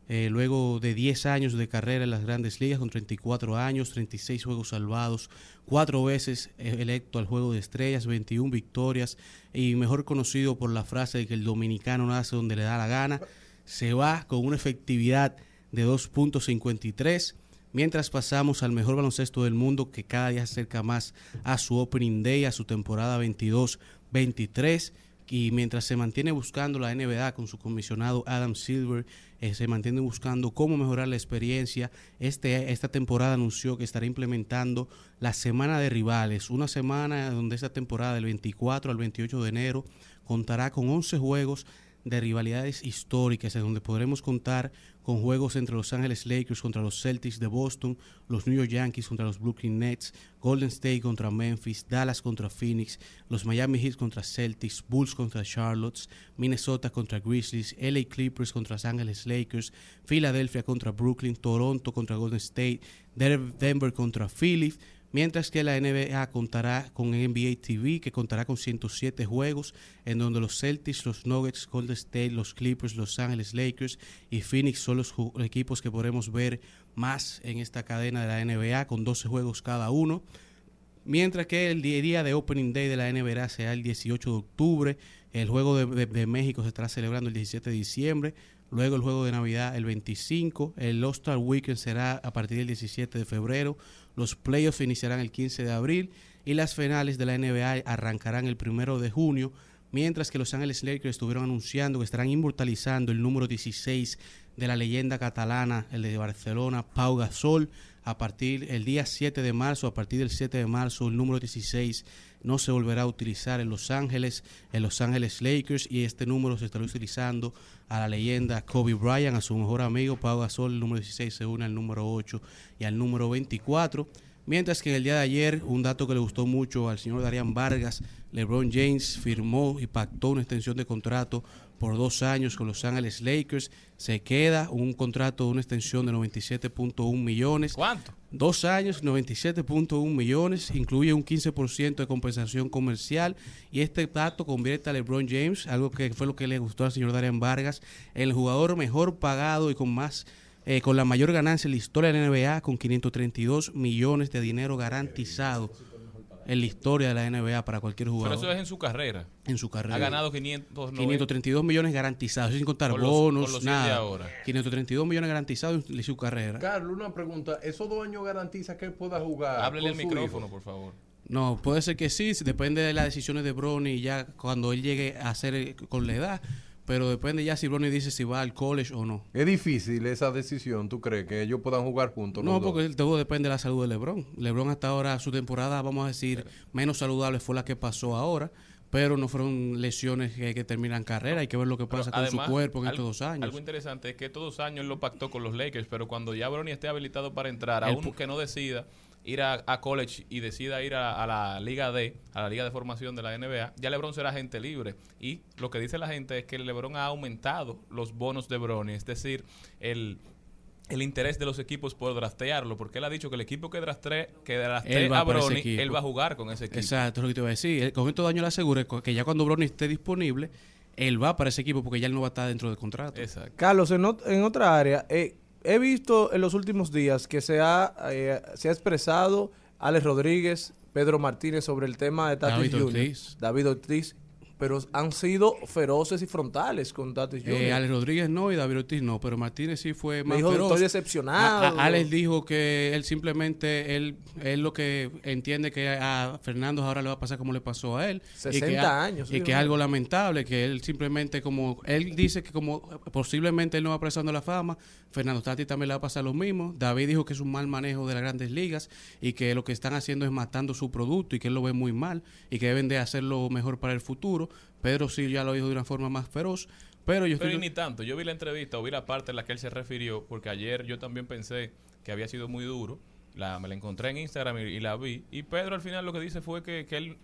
eh, luego de 10 años de carrera en las grandes ligas, con 34 años, 36 juegos salvados, cuatro veces eh, electo al Juego de Estrellas, 21 victorias y mejor conocido por la frase de que el dominicano nace donde le da la gana, se va con una efectividad de 2.53 mientras pasamos al mejor baloncesto del mundo que cada día se acerca más a su opening day, a su temporada 22-23 y mientras se mantiene buscando la NBA con su comisionado Adam Silver, eh, se mantiene buscando cómo mejorar la experiencia. Este, esta temporada anunció que estará implementando la semana de rivales, una semana donde esta temporada del 24 al 28 de enero contará con 11 juegos de rivalidades históricas en donde podremos contar con juegos entre Los Ángeles Lakers contra los Celtics de Boston, los New York Yankees contra los Brooklyn Nets, Golden State contra Memphis, Dallas contra Phoenix, los Miami Heat contra Celtics, Bulls contra Charlotte, Minnesota contra Grizzlies, LA Clippers contra Los Ángeles Lakers, Philadelphia contra Brooklyn, Toronto contra Golden State, Denver contra Philly, mientras que la NBA contará con NBA TV, que contará con 107 juegos, en donde los Celtics, los Nuggets, Golden State, los Clippers, Los Ángeles Lakers y Phoenix son los equipos que podremos ver más en esta cadena de la NBA, con 12 juegos cada uno. Mientras que el día de Opening Day de la NBA será el 18 de octubre, el Juego de, de- México se estará celebrando el 17 de diciembre, luego el Juego de Navidad el 25, el All-Star Weekend será a partir del 17 de febrero, los playoffs iniciarán el 15 de abril y las finales de la NBA arrancarán el 1 de junio, mientras que Los Ángeles Lakers estuvieron anunciando que estarán inmortalizando el número 16 de la leyenda catalana, el de Barcelona, Pau Gasol, a partir el día 7 de marzo, a partir del 7 de marzo, el número 16 no se volverá a utilizar en Los Ángeles, en Los Ángeles Lakers, y este número se estará utilizando a la leyenda Kobe Bryant, a su mejor amigo Pau Gasol, el número 16 se une al número 8 y al número 24. Mientras que en el día de ayer, un dato que le gustó mucho al señor Darían Vargas, LeBron James firmó y pactó una extensión de contrato por dos años con Los Ángeles Lakers. Se queda un contrato de una extensión de 97.1 millones. ¿Cuánto? Dos años, 97.1 millones, incluye un 15% de compensación comercial y este dato convierte a LeBron James, algo que fue lo que le gustó al señor Darian Vargas, el jugador mejor pagado y con más eh, con la mayor ganancia en la historia de la NBA, con 532 millones de dinero garantizado en la historia de la NBA para cualquier Pero jugador eso es en su carrera. en su carrera. Ha ganado 590. 532 millones garantizados, sin contar Con los- bonos, con los cien de nada. ahora. 532 millones garantizados en su carrera. Carlos, una pregunta. ¿Esos dos años garantiza que él pueda jugar? Háblele su micrófono, hijo? por favor. No, puede ser que sí, depende de las decisiones de Bronny ya cuando él llegue a hacer eh, con la edad, pero depende ya si Bronny dice si va al college o no. Es difícil esa decisión, ¿tú crees? Que ellos puedan jugar juntos. No, los dos? porque todo depende de la salud de LeBron. LeBron hasta ahora, su temporada, vamos a decir, menos saludable fue la que pasó ahora, pero no fueron lesiones que, que terminan carrera. Hay que ver lo que pasa con Además, su cuerpo en algo- estos dos años. Algo interesante es que estos dos años él lo pactó con los Lakers, pero cuando ya Bronny esté habilitado para entrar, El aún que no decida ir a, a college y decida ir a, a la Liga D, a la Liga de Formación de la NBA, ya LeBron será agente libre. Y lo que dice la gente es que LeBron ha aumentado los bonos de Bronny, es decir, el el interés de los equipos por draftearlo, porque él ha dicho que el equipo que draftee, que va a equipo. él va a jugar con ese equipo. Exacto, es lo que te iba a decir. Él- Con estos años le asegura que ya cuando Bronny esté disponible, él va para ese equipo porque ya él no va a estar dentro del contrato. Exacto. Carlos, en, ot- en otra área, eh, he visto en los últimos días que se ha, eh, se ha expresado Alex Rodríguez, Pedro Martínez sobre el tema de Tatis David Ortiz. David Ortiz, pero han sido feroces y frontales con Tatis Jr. Eh, Alex Rodríguez no y David Ortiz no, pero Martínez sí fue más dijo, feroz. "Estoy decepcionado". A- a- Alex dijo que él simplemente, él, él lo que entiende que a Fernando ahora le va a pasar como le pasó a él. y 60 que a- años, Y que es algo lamentable, que él simplemente como, él dice que como posiblemente él no va pasando la fama, Fernando Tati también le va a pasar lo mismo. David dijo que es un mal manejo de las grandes ligas y que lo que están haciendo es matando su producto y que él lo ve muy mal y que deben de hacerlo mejor para el futuro. Pedro sí ya lo dijo de una forma más feroz. Pero yo Pero estoy y ni tanto. Yo vi la entrevista o vi la parte en la que él se refirió, porque ayer yo también pensé que había sido muy duro. La, me la encontré en Instagram y, y la vi. Y Pedro al final lo que dice fue que, que él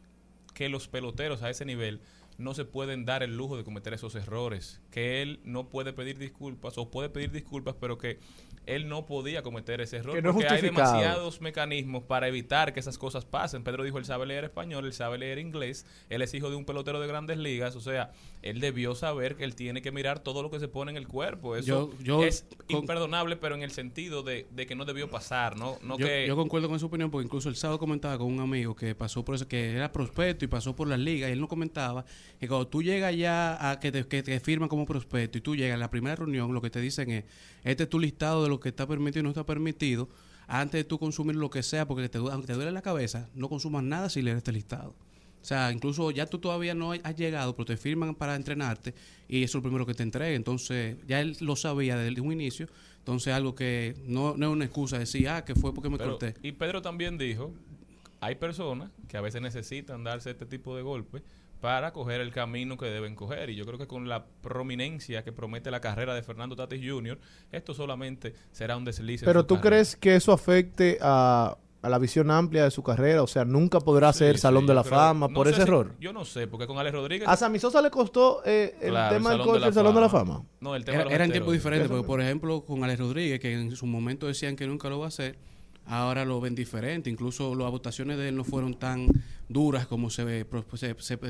que los peloteros a ese nivel no se pueden dar el lujo de cometer esos errores, que él no puede pedir disculpas o puede pedir disculpas, pero que él no podía cometer ese error Que no porque hay demasiados mecanismos para evitar que esas cosas pasen. Pedro dijo, él sabe leer español, él sabe leer inglés, él es hijo de un pelotero de grandes ligas, o sea, él debió saber que él tiene que mirar todo lo que se pone en el cuerpo. Eso Yo- yo es con- imperdonable, pero en el sentido de, de que no debió pasar, ¿no? no yo, que, yo concuerdo con su opinión porque incluso el sábado comentaba con un amigo que pasó por eso, que era prospecto y pasó por las ligas y él no comentaba que cuando tú llegas ya a que te, que te firman como prospecto y tú llegas a la primera reunión, lo que te dicen es, este es tu listado de lo que está permitido y no está permitido, antes de tú consumir lo que sea, porque te, aunque te duele la cabeza, no consumas nada si lees este listado. O sea, incluso ya tú todavía no has llegado, pero te firman para entrenarte y eso es lo primero que te entrega. Entonces, ya él lo sabía desde un inicio. Entonces, algo que no, no es una excusa decir, ah, que fue porque me Pero- corté. y Pedro también dijo, hay personas que a veces necesitan darse este tipo de golpes para coger el camino que deben coger. Y yo creo que con la prominencia que promete la carrera de Fernando Tatis Jr., esto solamente será un desliz. Pero tú carrera. crees que eso afecte a, a la visión amplia de su carrera, o sea, nunca podrá Sí, ser sí, Salón de la Fama no por ese si- error. Yo no sé, porque con Alex Rodríguez... A Sammy Sosa le costó eh, el claro, tema del Salón de coche Salón de la Fama. No, el tema Era, de los era en tiempos diferentes, porque por ejemplo con Alex Rodríguez, que en su momento decían que nunca lo va a hacer, ahora lo ven diferente. Incluso las votaciones de él no fueron tan duras como se,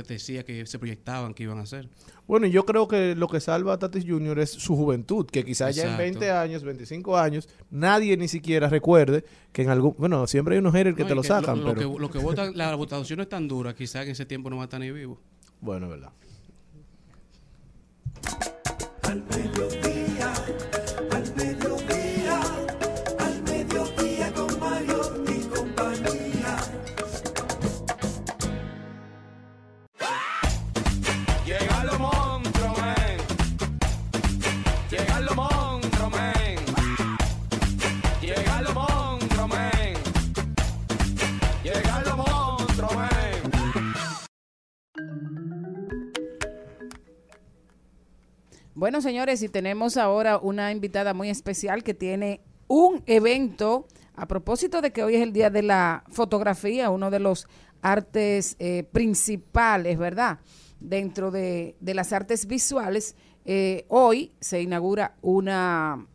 decía que se proyectaban que iban a ser. Bueno, y yo creo que lo que salva a Tatis Jr. es su juventud, que quizás ya en Exacto. 20 años, 25 años, nadie ni siquiera recuerde que en algún... Bueno, siempre hay unos haters que No, te lo sacan, lo, pero... que, lo que votan, la votación es tan dura, quizás en ese tiempo no va a estar ni vivo. Bueno, es verdad. Al Bueno, señores, y tenemos ahora una invitada muy especial que tiene un evento a propósito de que hoy es el Día de la Fotografía, uno de los artes eh, principales, ¿verdad? Dentro de, las artes visuales, eh, hoy se inaugura una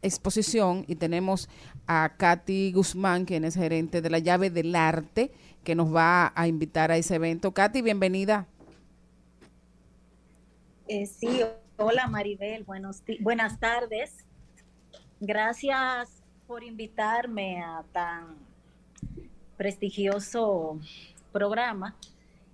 exposición y tenemos a Katy Guzmán, quien es gerente de la llave del arte, que nos va a invitar a ese evento. Katy, bienvenida. Eh, sí, hola Maribel, buenos buenas tardes. Gracias por invitarme a tan prestigioso programa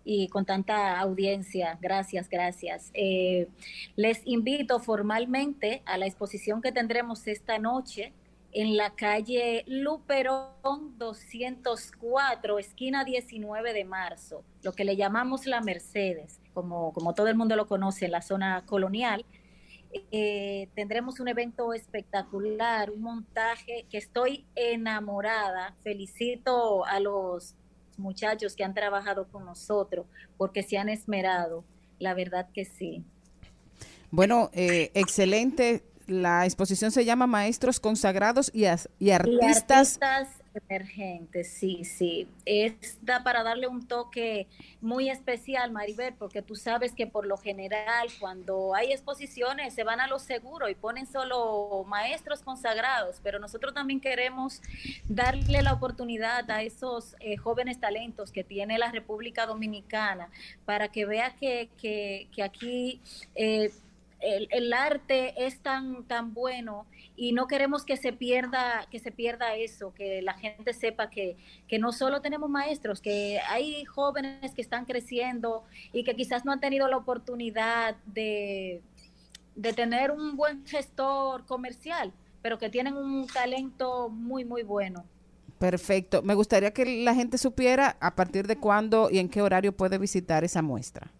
y con tanta audiencia. Gracias, gracias. Eh, les invito formalmente a la exposición que tendremos esta noche en la calle Luperón 204, esquina 19 de marzo, lo que le llamamos la Mercedes, como, como todo el mundo lo conoce en la zona colonial. Eh, tendremos un evento espectacular, un montaje que estoy enamorada. Felicito a los muchachos que han trabajado con nosotros porque se han esmerado. La verdad que sí. Bueno, eh, excelente. La exposición se llama Maestros Consagrados y, Y Artistas. Artistas emergentes, sí, sí. Es da para darle un toque muy especial, Maribel, porque tú sabes que por lo general cuando hay exposiciones se van a lo seguro y ponen solo maestros consagrados, pero nosotros también queremos darle la oportunidad a esos eh, jóvenes talentos que tiene la República Dominicana para que vea que, que, que aquí... eh, el, el arte es tan tan bueno y no queremos que se pierda que se pierda eso que la gente sepa que, que no solo tenemos maestros que hay jóvenes que están creciendo y que quizás no han tenido la oportunidad de, de tener un buen gestor comercial pero que tienen un talento muy muy bueno Perfecto. Me gustaría que la gente supiera a partir de cuándo y en qué horario puede visitar esa muestra.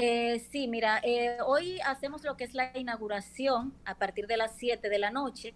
Eh, sí, mira, eh, hoy hacemos lo que es la inauguración a partir de las 7 de la noche.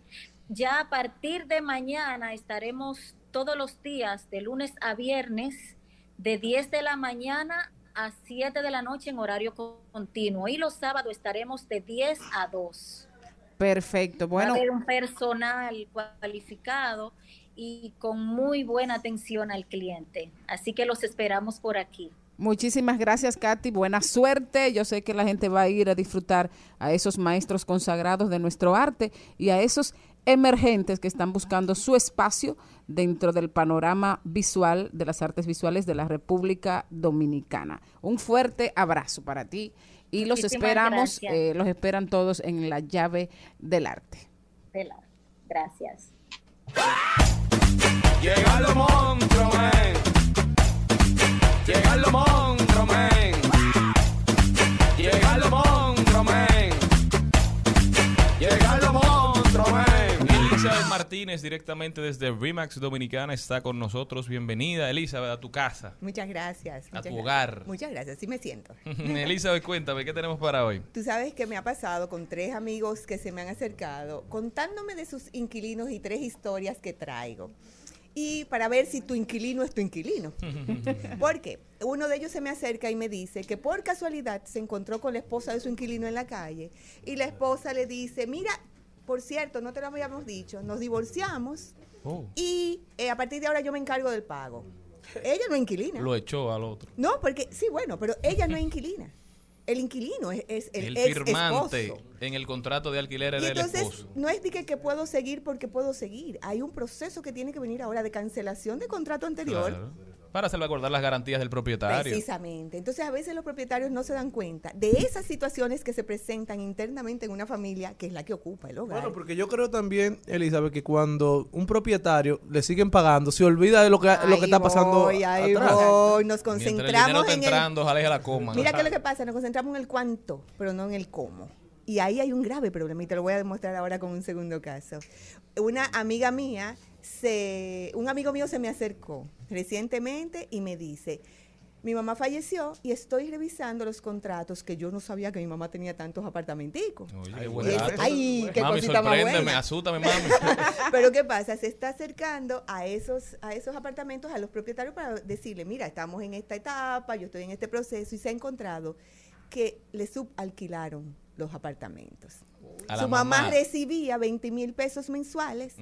Ya a partir de mañana estaremos todos los días, de lunes a viernes, de 10 de la mañana a 7 de la noche en horario co- continuo. Y los sábados estaremos de 10 a 2. Perfecto. Bueno, Va a haber un personal cualificado y con muy buena atención al cliente. Así que los esperamos por aquí. Muchísimas gracias, Katy. Buena suerte. Yo sé que la gente va a ir a disfrutar a esos maestros consagrados de nuestro arte y a esos emergentes que están buscando su espacio dentro del panorama visual de las artes visuales de la República Dominicana. Un fuerte abrazo para ti y los Muchísimas esperamos, eh, los esperan todos en la llave del arte. Gracias. Men. Llegan los monstruos, men. Llegan los monstruos, Martínez, directamente desde Remax Dominicana, está con nosotros. Bienvenida, Elizabeth, a tu casa. Muchas gracias. A muchas tu gracias. hogar. Muchas gracias, sí me siento. Elizabeth, cuéntame, ¿qué tenemos para hoy? Tú sabes que me ha pasado con tres amigos que se me han acercado contándome de sus inquilinos y tres historias que traigo. Y para ver si tu inquilino es tu inquilino. Porque uno de ellos se me acerca y me dice que por casualidad se encontró con la esposa de su inquilino en la calle y la esposa le dice, mira, por cierto, no te lo habíamos dicho, nos divorciamos Oh, y eh, a partir de ahora yo me encargo del pago. Ella no es inquilina. lo echó al otro. No, porque sí, bueno, pero ella no es inquilina. El inquilino es, es el, El, ex firmante esposo. en el contrato de alquiler Y era el esposo. no es de que, que puedo seguir porque puedo seguir. Hay un proceso que tiene que venir ahora de cancelación de contrato anterior. Claro. Para salvaguardar las garantías del propietario. Precisamente. Entonces, a veces los propietarios no se dan cuenta de esas situaciones que se presentan internamente en una familia, que es la que ocupa el hogar. Bueno, porque yo creo también, Elizabeth, que cuando un propietario le siguen pagando, se olvida de lo que, lo que está pasando ahí atrás. voy. Nos el concentramos en el ojalá la coma. Mira qué es lo que pasa, nos concentramos en el cuánto, pero no en el cómo. Y ahí hay un grave problema y te lo voy a demostrar ahora con un segundo caso. Una amiga mía, se, un amigo mío se me acercó recientemente y me dice, mi mamá falleció y estoy revisando los contratos que yo no sabía que mi mamá tenía tantos apartamenticos. Oye, Ay, qué bueno. buen Y dato. ese- ay, qué mami, cosita más buena. asústame, mami. Pero ¿qué pasa? Se está acercando a esos, a esos apartamentos, a los propietarios para decirle, mira, estamos en esta etapa, yo estoy en este proceso y se ha encontrado que le subalquilaron los apartamentos. A Su mamá, mamá. recibía 20 mil pesos mensuales,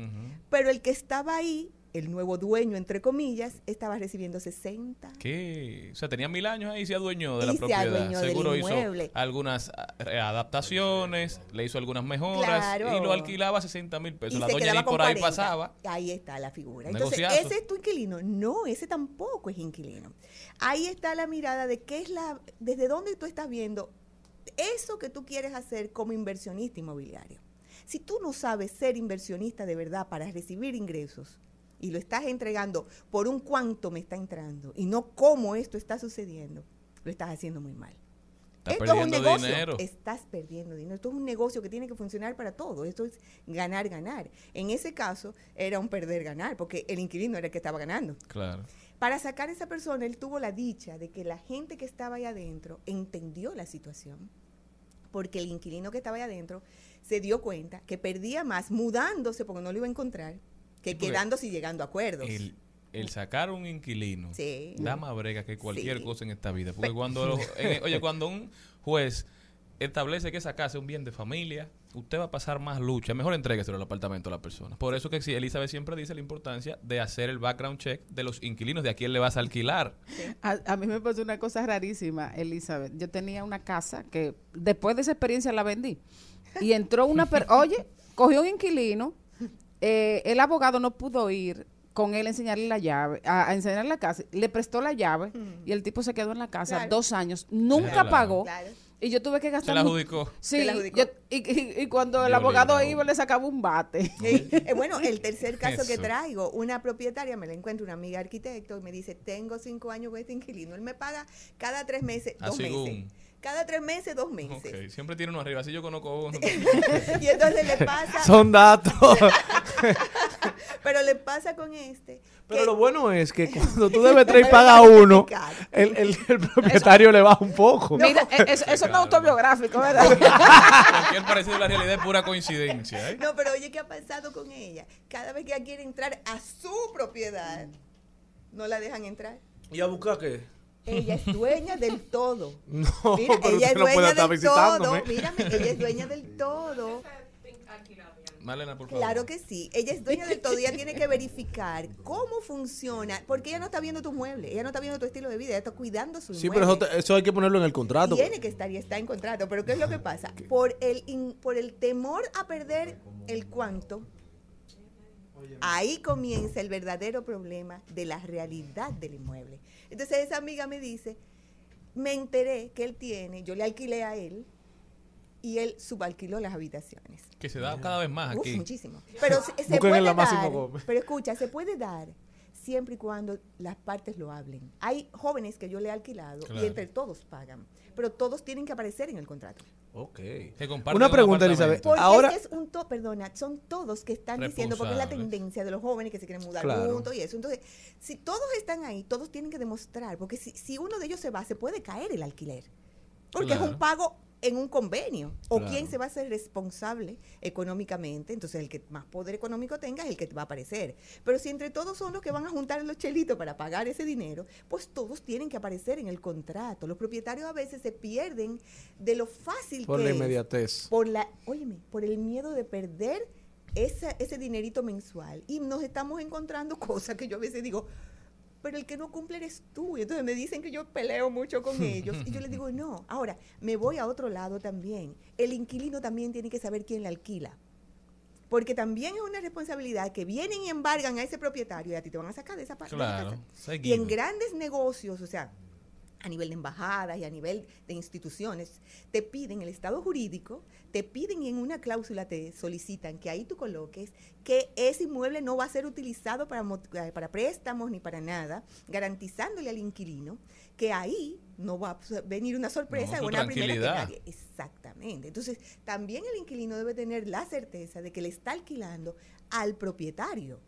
pero el que estaba ahí, el nuevo dueño, entre comillas, estaba recibiendo 60. ¿Qué? O sea, tenía mil años ahí y se adueñó de Y la se propiedad. Seguro hizo algunas eh, adaptaciones, le hizo algunas mejoras Claro. y lo alquilaba a 60 mil pesos. y La se doña ni por ahí 40. pasaba. Ahí está la figura. Entonces, Negociazo. ¿ese es tu inquilino? No, ese tampoco es inquilino. Ahí está la mirada de qué es la, desde dónde tú estás viendo eso que tú quieres hacer como inversionista inmobiliario. Si tú no sabes ser inversionista de verdad para recibir ingresos y lo estás entregando por un cuánto me está entrando y no cómo esto está sucediendo, lo estás haciendo muy mal. Está Esto es un perdiendo negocio. dinero. Estás perdiendo dinero. Esto es un negocio que tiene que funcionar para todo. Esto es ganar, ganar. En ese caso era un perder, ganar, porque el inquilino era el que estaba ganando. Claro. Para sacar a esa persona, él tuvo la dicha de que la gente que estaba ahí adentro entendió la situación, porque el inquilino que estaba ahí adentro se dio cuenta que perdía más mudándose porque no lo iba a encontrar que Sí, quedándose y llegando a acuerdos. El, el sacar un inquilino Sí. da más brega que cualquier Sí. cosa en esta vida. Porque cuando, los- oye, cuando un juez establece que esa casa es un bien de familia, usted va a pasar más lucha. Mejor entrégueselo al apartamento a la persona. Por eso que sí, Elizabeth siempre dice la importancia de hacer el background check de los inquilinos, de a quién le vas a alquilar. A, a mí me pasó una cosa rarísima, Elizabeth. Yo tenía una casa que después de esa experiencia la vendí. Y entró una... per- Oye, cogió un inquilino, eh, el abogado no pudo ir con él a enseñarle la llave, a, a enseñarle la casa, le prestó la llave y el tipo se quedó en la casa Claro. dos años, nunca Déjala. pagó Claro. Y yo tuve que Se gastar... la mu- adjudicó. Sí, Se la adjudicó. yo- y, y- y cuando el abogado iba le sacaba un bate. Sí. Eh, bueno, el tercer caso que traigo, una propietaria, me la encuentro una amiga arquitecto y me dice, tengo cinco años con este inquilino. Él me paga cada tres meses, Ah, dos meses. Cada tres meses, dos meses. Siempre tiene uno arriba. Así yo conozco uno. y entonces le pasa, Son datos. pero le pasa con este. Pero que- lo bueno es que cuando tú debes tres y paga uno, el, el- el propietario le baja un poco. Mira, eh, eso, eso no es autobiográfico, ¿verdad? Cualquier parecido a la realidad es pura coincidencia. ¿eh? No, pero oye, ¿qué ha pasado con ella? Cada vez que ella quiere entrar a su propiedad, no la dejan entrar. ¿Y a buscar qué? Ella es dueña del todo. No, Mira, pero ella es usted no puede dueña estar del todo. Mírame, ella es dueña del todo. Marlena, por favor. Claro que sí. Ella es dueña del todo. Ella tiene que verificar cómo funciona. Porque ella no está viendo tu mueble. Ella no está viendo tu estilo de vida. Ella está cuidando su Sí, pero eso, eso hay que ponerlo en el contrato. Tiene que estar y está en contrato. Pero ¿qué es lo que pasa? Por el, in- por el temor a perder el cuánto, ahí comienza el verdadero problema de la realidad del inmueble. Entonces esa amiga me dice, me enteré que él tiene, yo le alquilé a él y él subalquiló las habitaciones. Que se da cada vez más Uf, aquí. muchísimo. Pero se, se puede la dar, pero escucha, se puede dar siempre y cuando las partes lo hablen. Hay jóvenes que yo le he alquilado Claro. y entre todos pagan, pero todos tienen que aparecer en el contrato. Ok. Comparten Una un pregunta. Elizabeth. Porque Ahora, es, un to, perdona, son todos que están diciendo, porque es la tendencia de los jóvenes que se quieren mudar Claro. juntos y eso. Entonces, si todos están ahí, todos tienen que demostrar, porque si, si uno de ellos se va, se puede caer el alquiler. Porque es un pago en un convenio. O Claro. quién se va a hacer responsable económicamente. Entonces, el que más poder económico tenga es el que va a aparecer. Pero si entre todos son los que van a juntar los chelitos para pagar ese dinero, pues todos tienen que aparecer en el contrato. Los propietarios a veces se pierden de lo fácil por que la es inmediatez. por la, óyeme, por el miedo de perder esa, ese dinerito mensual. Y nos estamos encontrando cosas que yo a veces digo, pero el que no cumple eres tú. Y entonces me dicen que yo peleo mucho con ellos. Y yo les digo, no. Ahora, me voy a otro lado también. El inquilino también tiene que saber quién le alquila. Porque también es una responsabilidad que vienen y embargan a ese propietario y a ti te van a sacar de esa parte. Claro. Y en grandes negocios, o sea, a nivel de embajadas y a nivel de instituciones, te piden el estado jurídico, te piden y en una cláusula te solicitan que ahí tú coloques que ese inmueble no va a ser utilizado para, eh, para préstamos ni para nada, garantizándole al inquilino que ahí no va a venir una sorpresa No, o una primera que nadie. Exactamente. Entonces, también el inquilino debe tener la certeza de que le está alquilando al propietario,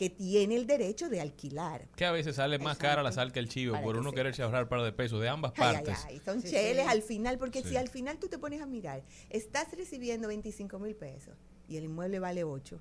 que tiene el derecho de alquilar. Que a veces sale más cara la sal que el chivo Para por uno quererse ahorrar par de pesos de ambas Ay, ay, partes. ay, son Sí, cheles sí. al final, porque Sí. si al final tú te pones a mirar, estás recibiendo 25 mil pesos y el inmueble vale 8,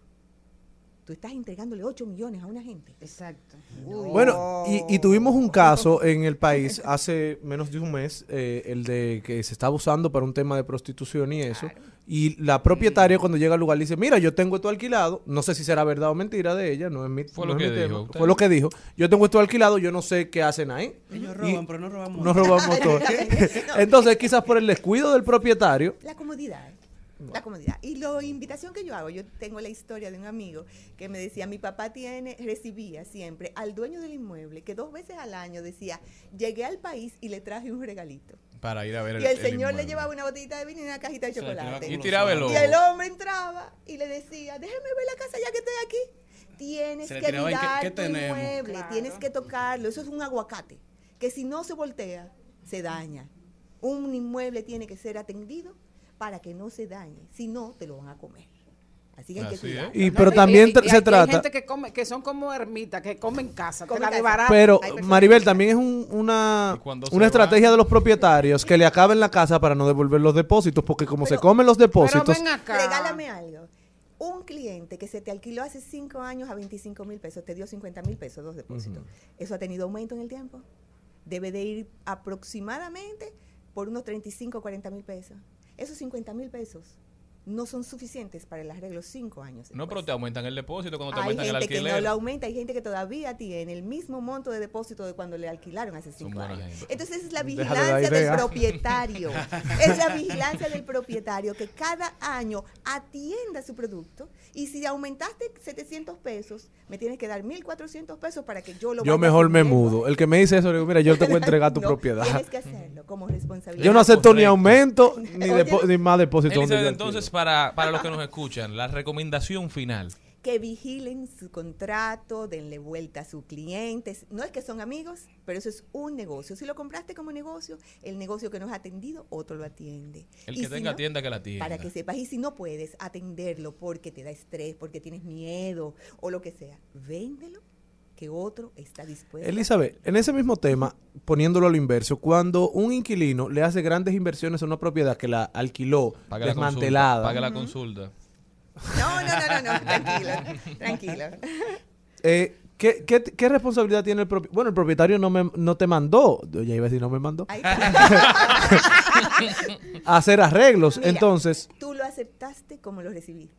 tú estás entregándole 8 millones a una gente. Exacto. Bueno, y, y tuvimos un caso en el país hace menos de un mes, eh, el de que se estaba usando para un tema de prostitución y eso. Y la propietaria cuando llega al lugar dice, mira, yo tengo esto alquilado, no sé si será verdad o mentira de ella, no es mi, Fue no lo es que mi dijo tema, usted. fue lo que dijo. Yo tengo esto alquilado, yo no sé qué hacen ahí. Ellos Y roban, pero no robamos. No robamos todo. Entonces, quizás por el descuido del propietario, La comodidad. La comodidad. Y la invitación que yo hago, yo tengo la historia de un amigo que me decía, mi papá tiene, recibía siempre al dueño del inmueble que dos veces al año decía, llegué al país y le traje un regalito. Para ir a ver Y el, señor le llevaba una botellita de vino y una cajita de chocolate. Y tiraba el. Y el hombre entraba y le decía, déjeme ver la casa ya que estoy aquí. Tienes que tiraba, ¿y qué- mirar qué tu tenemos? inmueble, Claro. tienes que tocarlo. Eso es un aguacate, que si no se voltea, se daña. Un inmueble tiene que ser atendido para que no se dañe, si no, te lo van a comer. Así que hay que cuidar. y, No, pero también y- y se y trata... Hay gente que come, que son como ermitas, que comen en casa, te Comen la casa. desbaratan. Pero, Maribel, también es un- una, una estrategia van- de los propietarios que le acaben la casa para no devolver los depósitos, porque como se Pero- comen los Pero depósitos, ven acá. Regálame algo. Un cliente que se te alquiló hace cinco años a 25 mil pesos, te dio 50 mil pesos, dos depósitos. ¿Eso ha tenido aumento en el tiempo? Debe de ir aproximadamente por unos 35 o 40 mil pesos. Esos 50 mil pesos no son suficientes para el arreglo cinco años. No, pero te aumentan el depósito cuando te Hay aumentan el gente que alquiler. no lo aumenta, hay gente que todavía tiene el mismo monto de depósito de cuando le alquilaron hace cinco años. gente. Entonces esa es la vigilancia del propietario. es la vigilancia del propietario que cada año atienda su producto y si aumentaste 700 pesos, me tienes que dar 1.400 pesos para que yo lo yo mejor me mudo. El que me dice eso, le digo, mira, yo te voy a entregar tu No, propiedad. Tienes que hacerlo como responsabilidad. Yo no acepto ni aumento ni, ni más depósito. Elizabeth, entonces, para, para los que nos escuchan, la recomendación final. que vigilen su contrato, denle vuelta a sus clientes. No es que son amigos, pero eso es un negocio. Si lo compraste como negocio, el negocio que no es atendido, otro lo atiende. El Y que si tenga no, tienda que la tienda. Para que sepas, y si no puedes atenderlo porque te da estrés, porque tienes miedo o lo que sea, véndelo que otro está dispuesto. Elizabeth, en ese mismo tema, poniéndolo a lo inverso, cuando un inquilino le hace grandes inversiones a una propiedad que la alquiló Pague la consulta. desmantelada, Pague la consulta. No, no, no, no, no, tranquilo, tranquilo. eh, ¿qué, qué, qué responsabilidad tiene el propietario? Bueno, el propietario no, me, no te mandó, ya iba a decir no me mandó, a hacer arreglos. Mira, Entonces, Tú lo aceptaste como lo recibiste.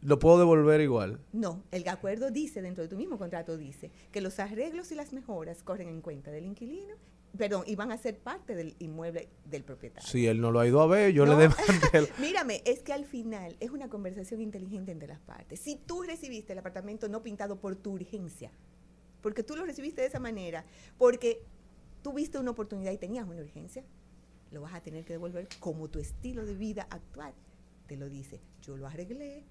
Lo puedo devolver igual. No, el acuerdo dice, dentro de tu mismo contrato dice, que los arreglos y las mejoras corren en cuenta del inquilino, perdón, y van a ser parte del inmueble del propietario. Si él no lo ha ido a ver, yo No. le demandé. Mírame, es que al final es una conversación inteligente entre las partes. Si tú recibiste el apartamento no pintado por tu urgencia, porque tú lo recibiste de esa manera, porque tuviste una oportunidad y tenías una urgencia, lo vas a tener que devolver como tu estilo de vida actual te lo dice. Yo lo arreglé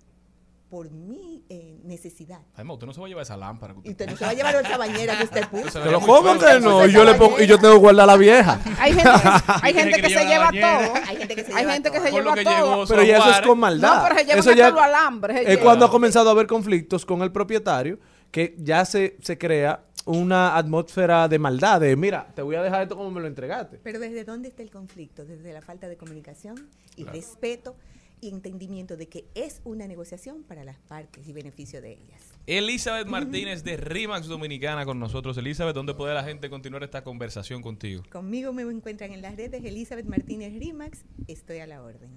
por mi eh, necesidad. Además, usted no se va a llevar esa lámpara. que Y usted no se va a llevar esa bañera que usted puso. Pero ¿cómo que no? Y yo le pongo, y yo tengo que guardar la vieja. Hay gente, hay gente que que se lleva todo. Hay gente que se Hay lleva gente que todo. se lleva que todo. llegó Pero ya eso es con maldad. No, pero se llevan eso ya se es cuando ha comenzado a haber conflictos con el propietario que ya se, se crea una atmósfera de maldad, de mira, te voy a dejar esto como me lo entregaste. Pero ¿desde dónde está el conflicto? Desde la falta de comunicación y respeto y entendimiento de que es una negociación para las partes y beneficio de ellas. Elizabeth Martínez de RIMAX Dominicana con nosotros. Elizabeth, ¿dónde puede la gente continuar esta conversación contigo? Conmigo me encuentran en las redes Elizabeth Martínez Rimax. Estoy a la orden.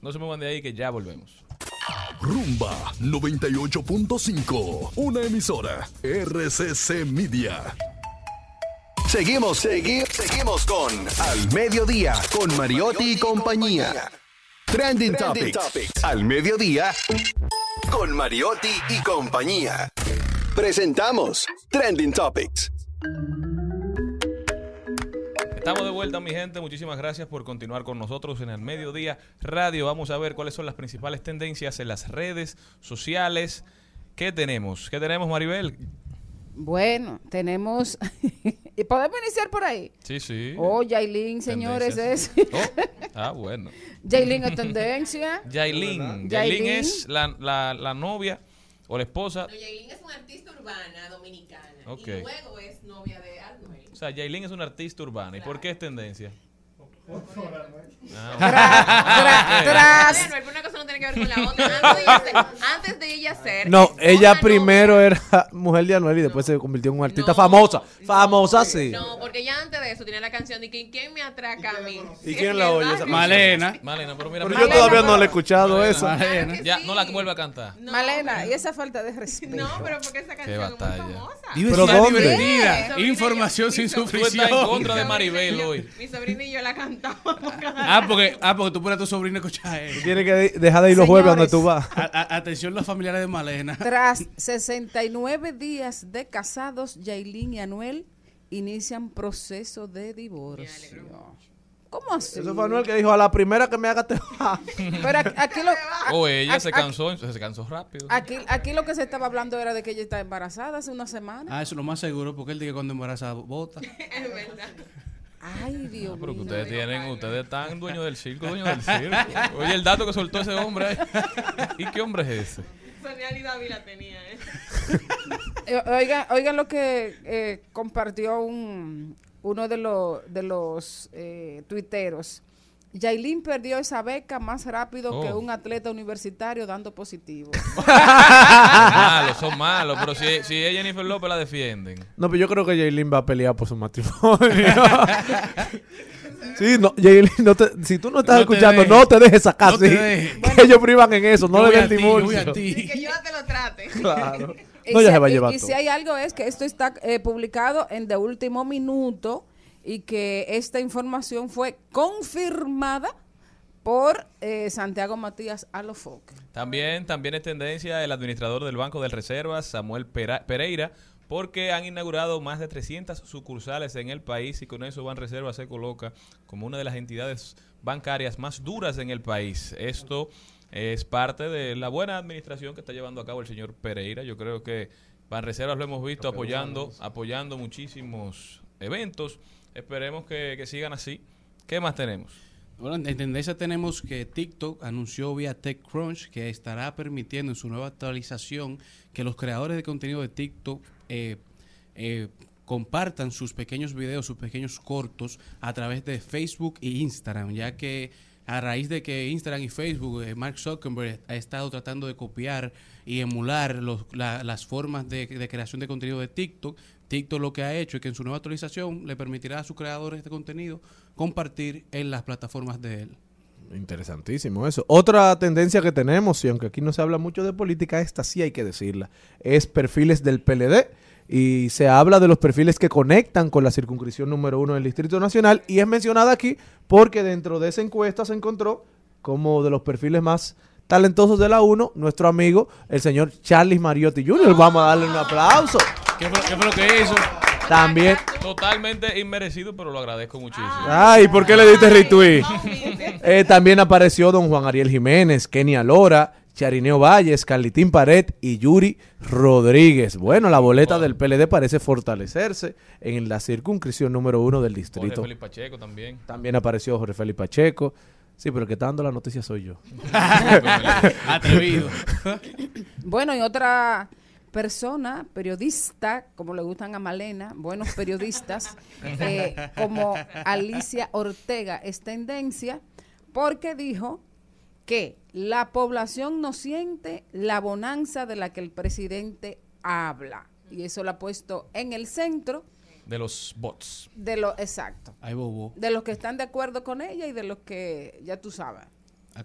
No se muevan de ahí que ya volvemos. Rumba 98.5. Una emisora. RCC Media. Seguimos, seguimos, seguimos con Al Mediodía, con Mariotti y compañía. Trending, Topics. Al Mediodía, con Mariotti y compañía. Presentamos Trending Topics. Estamos de vuelta, mi gente. Muchísimas gracias por continuar con nosotros en el Mediodía Radio. Vamos a ver cuáles son las principales tendencias en las redes sociales. ¿Qué tenemos? ¿Qué tenemos, Maribel? Bueno, tenemos. ¿Y podemos iniciar por ahí? Sí, sí. Oh, Yailin, señores, es. Oh, ah, bueno. Yailin es tendencia. Yailin. Yailin. Es la, la, la novia o la esposa. Yailin es una artista urbana dominicana. Ok. Y luego es novia de Arnold. O sea, Yailin es una artista urbana. ¿Y por qué es tendencia? Tra- tras- alguna cosa no tiene que ver con la otra. Antes de ella ser, antes de ella ser No, ella novia- primero era mujer de Anuel y después se convirtió en una artista No, famosa. no, famosa, sí. No, porque ya antes de eso tenía la canción de que ¿Quién me atraca a mí? ¿Y quién la oye esa. Malena. Malena, pero mira. Pero yo todavía no le he escuchado. Malena. Ya, no la vuelve a cantar. No, Malena, y esa falta de respeto. No, pero porque esa canción es muy famosa. ¿Pero dónde? Información sin estás en sufrición. contra de Maribel hoy. Mi sobrina y yo la cantamos. Ah, porque, ah, porque tú pones a tu sobrino a escuchar eso. Tienes que de- dejar de ir los jueves donde tú vas. A- a- atención los familiares de Malena. Tras 69 días de casados, Yailin y Anuel inician proceso de divorcio. ¿Cómo así? Eso fue Anuel que dijo, a la primera que me haga te va. Pero aquí, aquí lo, O ella aquí- se cansó, se cansó rápido. Aquí, aquí lo que se estaba hablando era de que ella está embarazada hace una semana. Ah, eso es lo más seguro, porque él dice que cuando embaraza bota. es verdad. Ay, Dios Ah, Pero que mío. ustedes tienen, ustedes están dueños del circo, dueños del circo. Oye, el dato que soltó ese hombre. ahí. ¿Y qué hombre es ese? Sonia y David la tenía, ¿eh? Eh, Oigan, oigan lo que eh, compartió un, uno de, los de los eh, tuiteros. Yailin perdió esa beca más rápido Oh. que un atleta universitario dando positivo. Malos, son malos. Pero si, si ella y Jennifer López la defienden. No, pero yo creo que Jaylin va a pelear por su matrimonio. sí, no, no te, si tú no estás No escuchando, no te dejes sacar. No sí. Que ellos privan en eso, no le den divorcio. a ti. Y que yo te lo trate. Claro. Y No, si- ya se va a y- llevar y todo. si hay algo es que esto está eh, publicado en de último minuto y que esta información fue confirmada por eh, Santiago Matías Alofoque. También, también es tendencia el administrador del Banco de Reservas, Samuel Pereira, porque han inaugurado más de 300 sucursales en el país y con eso Banreservas se coloca como una de las entidades bancarias más duras en el país. Esto es parte de la buena administración que está llevando a cabo el señor Pereira. Yo creo que Banreservas lo hemos visto apoyando, apoyando muchísimos eventos. Esperemos que, sigan así. ¿Qué más tenemos? Bueno, en tendencia tenemos que TikTok anunció vía TechCrunch que estará permitiendo en su nueva actualización que los creadores de contenido de TikTok eh, eh, compartan sus pequeños videos, sus pequeños cortos a través de Facebook e Instagram, ya que a raíz de que Instagram y Facebook, eh, Mark Zuckerberg ha estado tratando de copiar y emular los- la- las formas de creación de contenido de TikTok, TikTok lo que ha hecho es que en su nueva actualización le permitirá a sus creadores de contenido compartir en las plataformas de él. Interesantísimo eso. Otra tendencia que tenemos, y aunque aquí no se habla mucho de política, esta sí hay que decirla, es perfiles del PLD. Y se habla de los perfiles que conectan con la circunscripción número uno del Distrito Nacional. Y es mencionada aquí porque dentro de esa encuesta se encontró como de los perfiles más talentosos de la 1, nuestro amigo, el señor Charles Mariotti Jr. Vamos a darle un aplauso. ¿Qué fue, qué fue lo que hizo? También. Totalmente inmerecido, pero lo agradezco muchísimo. Ay, ¿por qué le diste retweet? Eh, también apareció don Juan Ariel Jiménez, Kenia Lora, Charineo Valles, Carlitín Pared y Yuri Rodríguez. Bueno, la boleta del PLD parece fortalecerse en la circunscripción número uno del Jorge distrito. Felipe Pacheco también. También apareció Jorge Félix Pacheco. Sí, pero el que está dando la noticia soy yo. Atrevido. Bueno, y otra persona, periodista, como le gustan a Malena, buenos periodistas, eh, como Alicia Ortega, es tendencia porque dijo que la población no siente la bonanza de la que el presidente habla. Y eso lo ha puesto en el centro De los bots. de lo exacto. Ay, bobo. De los que están de acuerdo con ella y de los que ya tú sabes.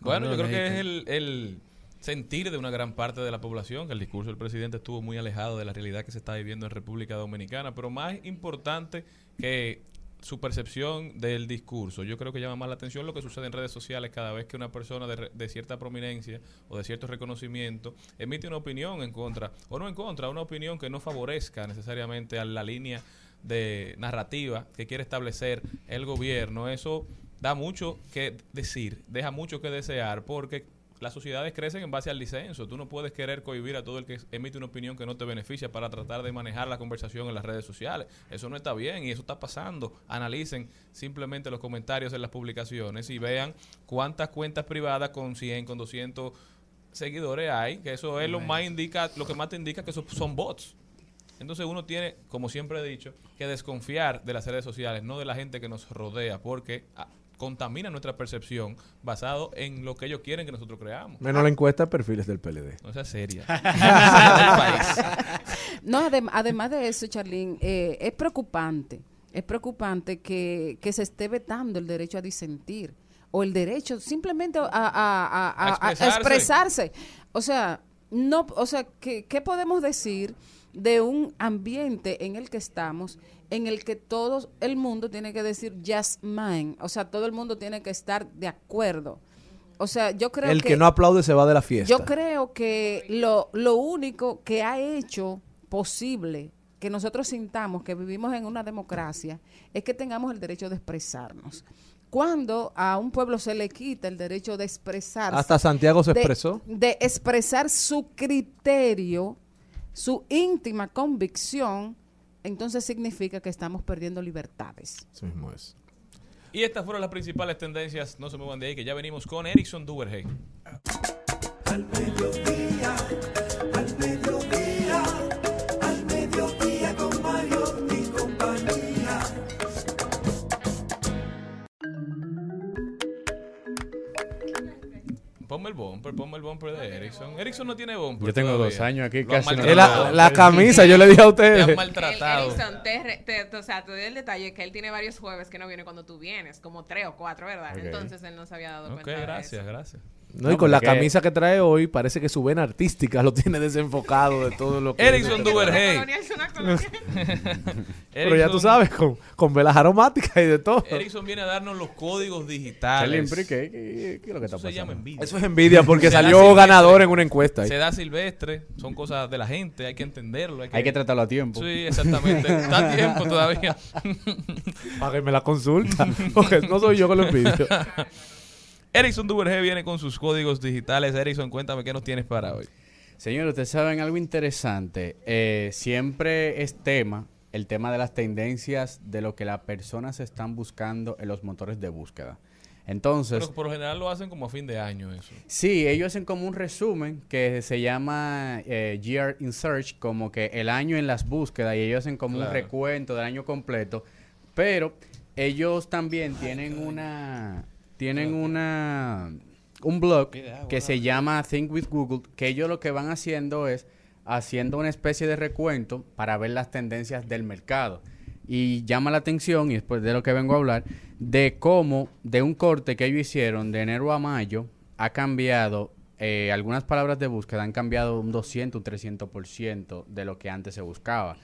Bueno, yo creo que es el, el sentir de una gran parte de la población, que el discurso del presidente estuvo muy alejado de la realidad que se está viviendo en República Dominicana, pero más importante que su percepción del discurso. Yo creo que llama más la atención lo que sucede en redes sociales cada vez que una persona de, de cierta prominencia o de cierto reconocimiento emite una opinión en contra, o no en contra, una opinión que no favorezca necesariamente a la línea de narrativa que quiere establecer el gobierno. Eso da mucho que decir, deja mucho que desear, porque las sociedades crecen en base al disenso. Tú no puedes querer cohibir a todo el que emite una opinión que no te beneficia para tratar de manejar la conversación en las redes sociales. Eso no está bien y eso está pasando. Analicen simplemente los comentarios en las publicaciones y vean cuántas cuentas privadas con 100, con 200 seguidores hay, que eso es lo más indica, lo que más te indica que eso son bots. Entonces uno tiene, como siempre he dicho, que desconfiar de las redes sociales, no de la gente que nos rodea, porque contamina nuestra percepción basado en lo que ellos quieren que nosotros creamos. Menos la encuesta de perfiles del PLD. No sea seria. Del país. No, adem- además de eso, Charlene, eh, es preocupante, es preocupante que, que se esté vetando el derecho a disentir o el derecho simplemente a, a- a- a- A a expresarse. expresarse. O sea, no, o sea, ¿qué, qué podemos decir de un ambiente en el que estamos, en el que todo el mundo tiene que decir just mine? O sea, todo el mundo tiene que estar de acuerdo. O sea, yo creo El que no aplaude se va de la fiesta. yo creo que lo, lo único que ha hecho posible que nosotros sintamos que vivimos en una democracia es que tengamos el derecho de expresarnos. Cuando a un pueblo se le quita el derecho de expresarse, Hasta Santiago se de- expresó. de expresar su criterio, su íntima convicción, entonces significa que estamos perdiendo libertades. Eso mismo es. Y estas fueron las principales tendencias. No se muevan de ahí, que ya venimos con Erickson Duvergey. Bumper, ponme el bumper de Erickson. Erickson no tiene bumper. Yo tengo todavía. dos años aquí, casi no-. La, la camisa, yo le dije a Te ustedes. han maltratado. Erickson, te, te- te- o sea, te doy el detalle que él tiene varios jueves que no viene cuando tú vienes, como tres o cuatro, ¿verdad? Ok. Entonces él no se había dado Ok, cuenta de gracias, eso. gracias. No, y con la camisa que trae hoy, parece que su vena artística lo tiene desenfocado de todo lo que... Erickson Duvergey. Pero ya tú sabes, con, con velas aromáticas y de todo. Erickson viene a darnos los códigos digitales. ¿pero ¿qué, qué, qué es lo que está Eso se llama envidia. Eso es envidia porque salió ganador en una encuesta. ahí. Se da silvestre, son cosas de la gente, hay que entenderlo. Hay que, Hay que tratarlo a tiempo. Sí, exactamente. Está a tiempo todavía. Páguenme la consulta, porque no soy yo que lo envidio. Erickson Duvergé viene con sus códigos digitales. Erickson, cuéntame qué nos tienes para hoy. Señor, ustedes saben algo interesante. Eh, siempre es tema, el tema de las tendencias de lo que las personas están buscando en los motores de búsqueda. Entonces, Pero por lo general lo hacen como a fin de año eso. Sí, ellos hacen como un resumen que se llama eh, Year in Search, como que el año en las búsquedas, y ellos hacen como un recuento del año completo, pero ellos también tienen una tienen una un blog que se llama Think with Google, que ellos lo que van haciendo es haciendo una especie de recuento para ver las tendencias del mercado. Y llama la atención, y después de lo que vengo a hablar, de cómo de un corte que ellos hicieron de enero a mayo ha cambiado, eh, algunas palabras de búsqueda han cambiado un 200, un 300% de lo que antes se buscaba.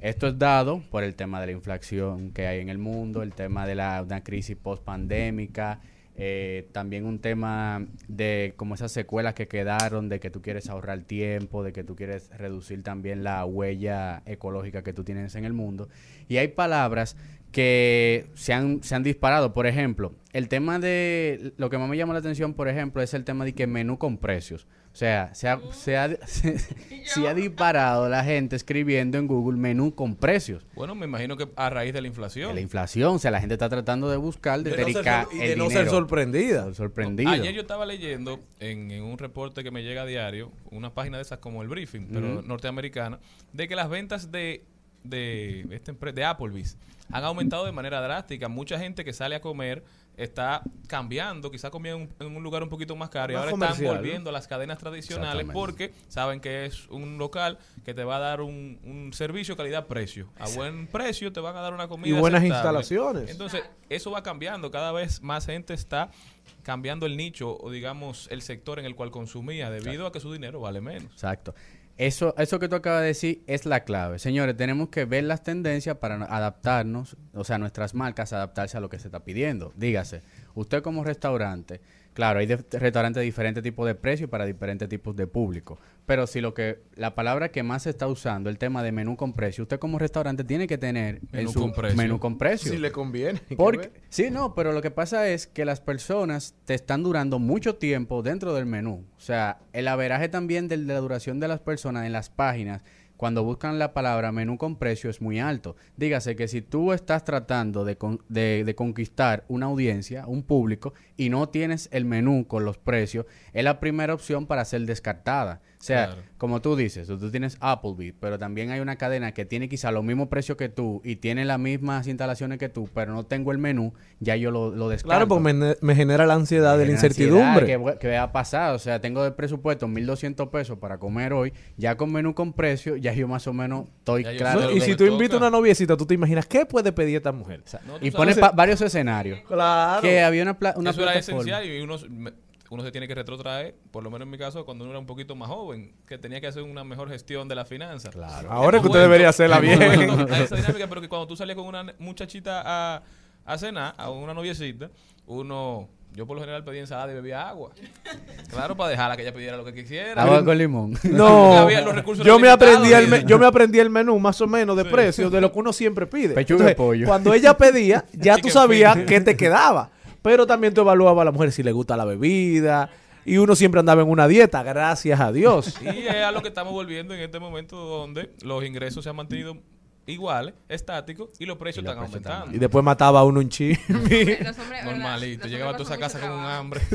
Esto es dado por el tema de la inflación que hay en el mundo, el tema de la una crisis post-pandémica, eh, también un tema de como esas secuelas que quedaron, de que tú quieres ahorrar tiempo, de que tú quieres reducir también la huella ecológica que tú tienes en el mundo. Y hay palabras que se han, se han disparado. Por ejemplo, el tema de, lo que más me llama la atención, por ejemplo, es el tema de que menú con precios. O sea, se ha, se ha, se, se ha disparado la gente escribiendo en Google menú con precios. Bueno, me imagino que a raíz de la De inflación. la inflación, o sea, la gente está tratando de buscar, de, De no ser sor- y de el no ser sorprendida. Ser sorprendido. Ayer yo estaba leyendo en, en un reporte que me llega a diario, una página de esas como el Briefing, pero norteamericana, de que las ventas de, de, esta de Applebee's han aumentado de manera drástica. Mucha gente que sale a comer está cambiando, quizás comía en un, en un lugar un poquito más caro y ahora están volviendo a las cadenas tradicionales porque saben que es un local que te va a dar un, un servicio calidad-precio. A buen precio te van a dar una comida. Y buenas aceptable. instalaciones. Entonces, eso va cambiando. Cada vez más gente está cambiando el nicho o, digamos, el sector en el cual consumía debido a que su dinero vale menos. Exacto. Eso, eso que tú acabas de decir es la clave. Señores, tenemos que ver las tendencias para adaptarnos, o sea, nuestras marcas adaptarse a lo que se está pidiendo. Dígase, usted como restaurante, claro, hay de- restaurantes de diferentes tipos de precios para diferentes tipos de público. Pero si lo que, la palabra que más se está usando, el tema de menú con precio, usted como restaurante tiene que tener en Menú su con precio. menú con precio. Si le conviene. Porque, sí, no, pero lo que pasa es que las personas te están durando mucho tiempo dentro del menú. O sea, el averaje también de la duración de las personas en las páginas, cuando buscan la palabra menú con precio, es muy alto. Dígase que si tú estás tratando de, con- de- de conquistar una audiencia, un público, y no tienes el menú con los precios, es la primera opción para ser descartada. O sea, Claro. como tú dices, tú tienes Applebee, pero también hay una cadena que tiene quizá los mismos precios que tú y tiene las mismas instalaciones que tú, pero no tengo el menú, ya yo lo, lo descarto. Claro, porque me, me genera la ansiedad de la ansiedad, incertidumbre. Que, que vaya a pasar, o sea, tengo de presupuesto 1.200 pesos para comer hoy, ya con menú con precio, ya yo más o menos estoy Ya claro. No, y si tú toca. invitas a una noviecita, tú te imaginas qué puede pedir esta mujer. No, y pones varios escenarios. Claro. Que había una, pla- una eso era esencial y uno, me- uno se tiene que retrotraer, por lo menos en mi caso, cuando uno era un poquito más joven, que tenía que hacer una mejor gestión de las finanzas. Claro. Ahora Hemos que usted debería hacerla bien. vuelto a esa dinámica, pero que cuando tú salías con una muchachita a, a cenar, a una noviecita, uno... Yo por lo general pedía ensalada y bebía agua. Claro, para dejarla que ella pidiera lo que quisiera. Agua con limón. No, Había los recursos yo me, aprendí el me- yo me aprendí el menú más o menos de precios de lo que uno siempre pide. Pechuga de pollo. Cuando ella pedía, ya tú sabías qué te quedaba. Pero también tú evaluabas a la mujer si le gusta la bebida. Y uno siempre andaba en una dieta, gracias a Dios. Y es a lo que estamos volviendo en este momento donde los ingresos se han mantenido iguales, estáticos, y los precios Y los están precios aumentando. Y después mataba a uno un chisme. Normalito, Los llegaba a tu esa casa con un hambre.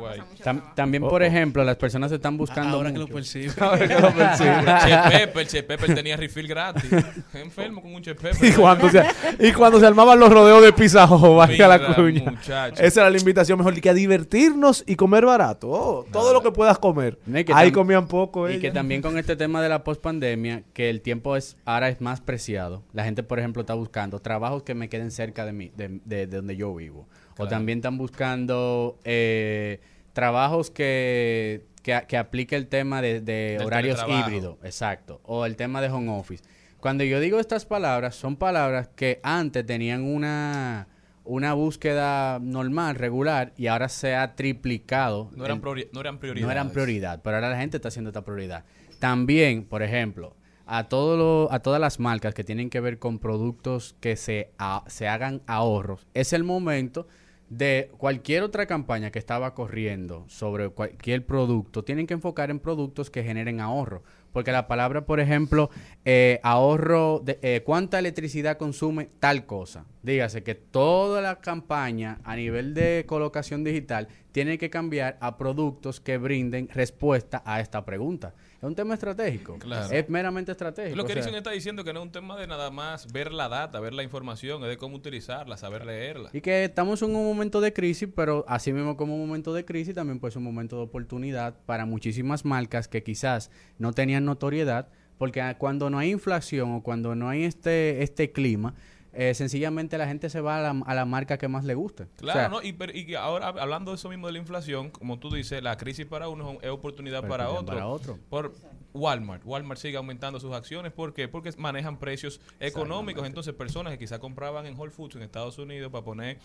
Guay. Tam- también, Oh, por oh. ejemplo, las personas están buscando Ahora que lo. Ahora que lo percibo. Che Pepper, Che Pepper tenía refill gratis. Enfermo con un Che Pepper. Y cuando, se, y cuando se armaban los rodeos de pizza, oh, vaya la cuña. muchacho. Esa era la invitación mejor que a divertirnos y comer barato. Oh, todo lo que puedas comer. No, y que Ahí comían poco Y que también con este tema de la pospandemia, que el tiempo es ahora es más preciado. La gente, por ejemplo, está buscando trabajos que me queden cerca de mí, de, de- de donde yo vivo. O también están buscando eh, trabajos que, que, que aplique el tema de, horarios híbridos. Exacto. O el tema de home office. Cuando yo digo estas palabras, son palabras que antes tenían una una búsqueda normal, regular, y ahora se ha triplicado. No eran, el- priori- no eran prioridades. no eran prioridad, pero ahora la gente está haciendo esta prioridad. También, por ejemplo, a, todo lo- a todas las marcas que tienen que ver con productos que se, a- se hagan ahorros, es el momento de cualquier otra campaña que estaba corriendo sobre cualquier producto, tienen que enfocar en productos que generen ahorro. Porque la palabra, por ejemplo, eh, ahorro, de, eh, ¿cuánta electricidad consume tal cosa? Dígase que toda la campaña a nivel de colocación digital tiene que cambiar a productos que brinden respuesta a esta pregunta. Es un tema estratégico. Claro. Es meramente estratégico. Lo que Erickson está diciendo que no es un tema de nada más ver la data, ver la información, es de cómo utilizarla, saber leerla. Y que estamos en un momento de crisis, pero así mismo como un momento de crisis, también puede ser un momento de oportunidad para muchísimas marcas que quizás no tenían notoriedad, Porque cuando no hay inflación o cuando no hay este, este clima, eh, sencillamente la gente se va a la, a la marca que más le guste. Claro, O sea, ¿no? Y, pero- y que ahora hablando de eso mismo de la inflación, como tú dices, la crisis para uno es oportunidad para otro. para otro. Por Walmart. Walmart sigue aumentando sus acciones. ¿Por qué? Porque manejan precios económicos. Entonces, personas que quizá compraban en Whole Foods en Estados Unidos para poner,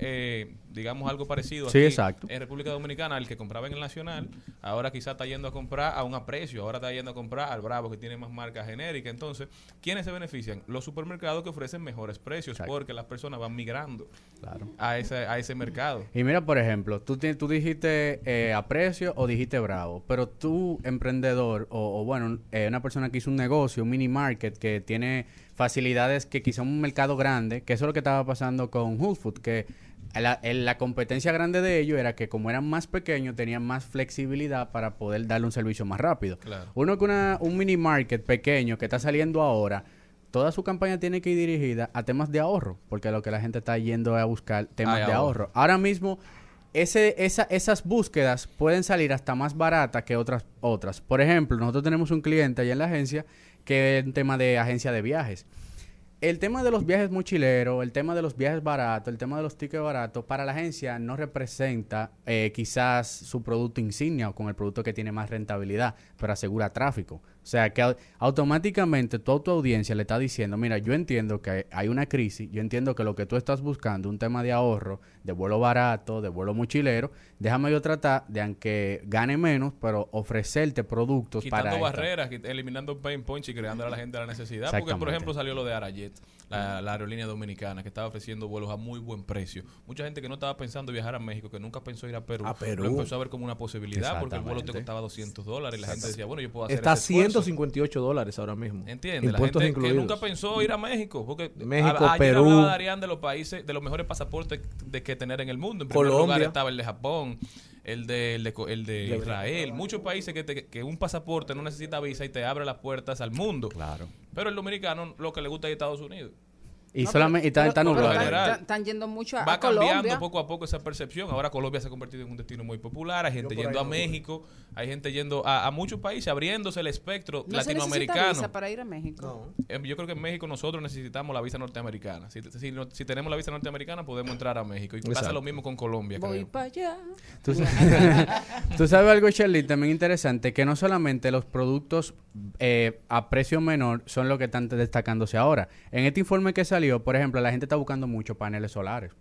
eh, digamos, algo parecido Sí, aquí exacto. en República Dominicana, el que compraba en el Nacional, ahora quizá está yendo a comprar a un aprecio. Ahora está yendo a comprar al Bravo, que tiene más marca genérica. Entonces, ¿quiénes se benefician? Los supermercados que ofrecen mejores precios porque las personas van migrando a, ese, a ese mercado. Y mira, por ejemplo, tú, tú dijiste eh, a precio o dijiste bravo, pero tú, emprendedor, o, o bueno, eh, una persona que hizo un negocio, un mini market, que tiene facilidades que quizá un mercado grande, que eso es lo que estaba pasando con Whole Food, que la, competencia grande de ellos era que como eran más pequeños, tenían más flexibilidad para poder darle un servicio más rápido. Claro. Uno que una, un mini market pequeño que está saliendo ahora, toda su campaña tiene que ir dirigida a temas de ahorro, porque lo que la gente está yendo es a buscar temas Ay, de ahorro. ahorro. Ahora mismo, ese, esa, esas búsquedas pueden salir hasta más baratas que otras, otras. Por ejemplo, nosotros tenemos un cliente allá en la agencia que un tema de agencia de viajes. El tema de los viajes mochileros, el tema de los viajes baratos, el tema de los tickets baratos, para la agencia no representa eh, quizás su producto insignia o con el producto que tiene más rentabilidad, pero asegura tráfico. O sea que au- automáticamente toda tu audiencia le está diciendo, mira, yo entiendo que hay una crisis, yo entiendo que lo que tú estás buscando, un tema de ahorro, de vuelo barato, de vuelo mochilero, déjame yo tratar de, aunque gane menos, pero ofrecerte productos Quitando para... esta- barreras, eliminando pain points y creando a la gente la necesidad. Porque, por ejemplo, salió lo de Arayet, la, la aerolínea dominicana, que estaba ofreciendo vuelos a muy buen precio. Mucha gente que no estaba pensando viajar a México, que nunca pensó ir a Perú, A Perú. lo empezó a ver como una posibilidad porque el vuelo te costaba 200 dólares y la gente decía, bueno, yo puedo hacer Está a ese esfuerzo. 158 dólares ahora mismo. ¿Entiendes? La Impuestos gente que incluidos. nunca pensó ir a México. Porque México, a- ayer Perú. hablaba Darían de los países, de los mejores pasaportes de que tener en el mundo. En primer Colombia. lugar estaba el de Japón, el de, el de, el De Israel. Muchos países que, te- que un pasaporte no necesita visa y te abre las puertas al mundo. Claro. Pero el dominicano lo que le gusta es Estados Unidos. Y solamente y está, Pero- está pero nublado. en están- yendo mucho a, Va a Colombia. cambiando poco a poco esa percepción. Ahora Colombia se ha convertido en un destino muy popular. Hay gente yendo a no voy. México, hay gente yendo a, a muchos países, abriéndose el espectro No se necesita latinoamericano. visa para ir a México. Eh, Yo creo que en México nosotros necesitamos la visa norteamericana. Si, si, no- si tenemos la visa norteamericana, podemos entrar a México. Y pasa lo mismo con Colombia, Voy creo. para allá. Tú, sa- tú sabes algo, Shirley, también interesante, que no solamente los productos eh, a precio menor son los que están destacándose ahora. En este informe que salió, por ejemplo, la gente está buscando mucho paneles solares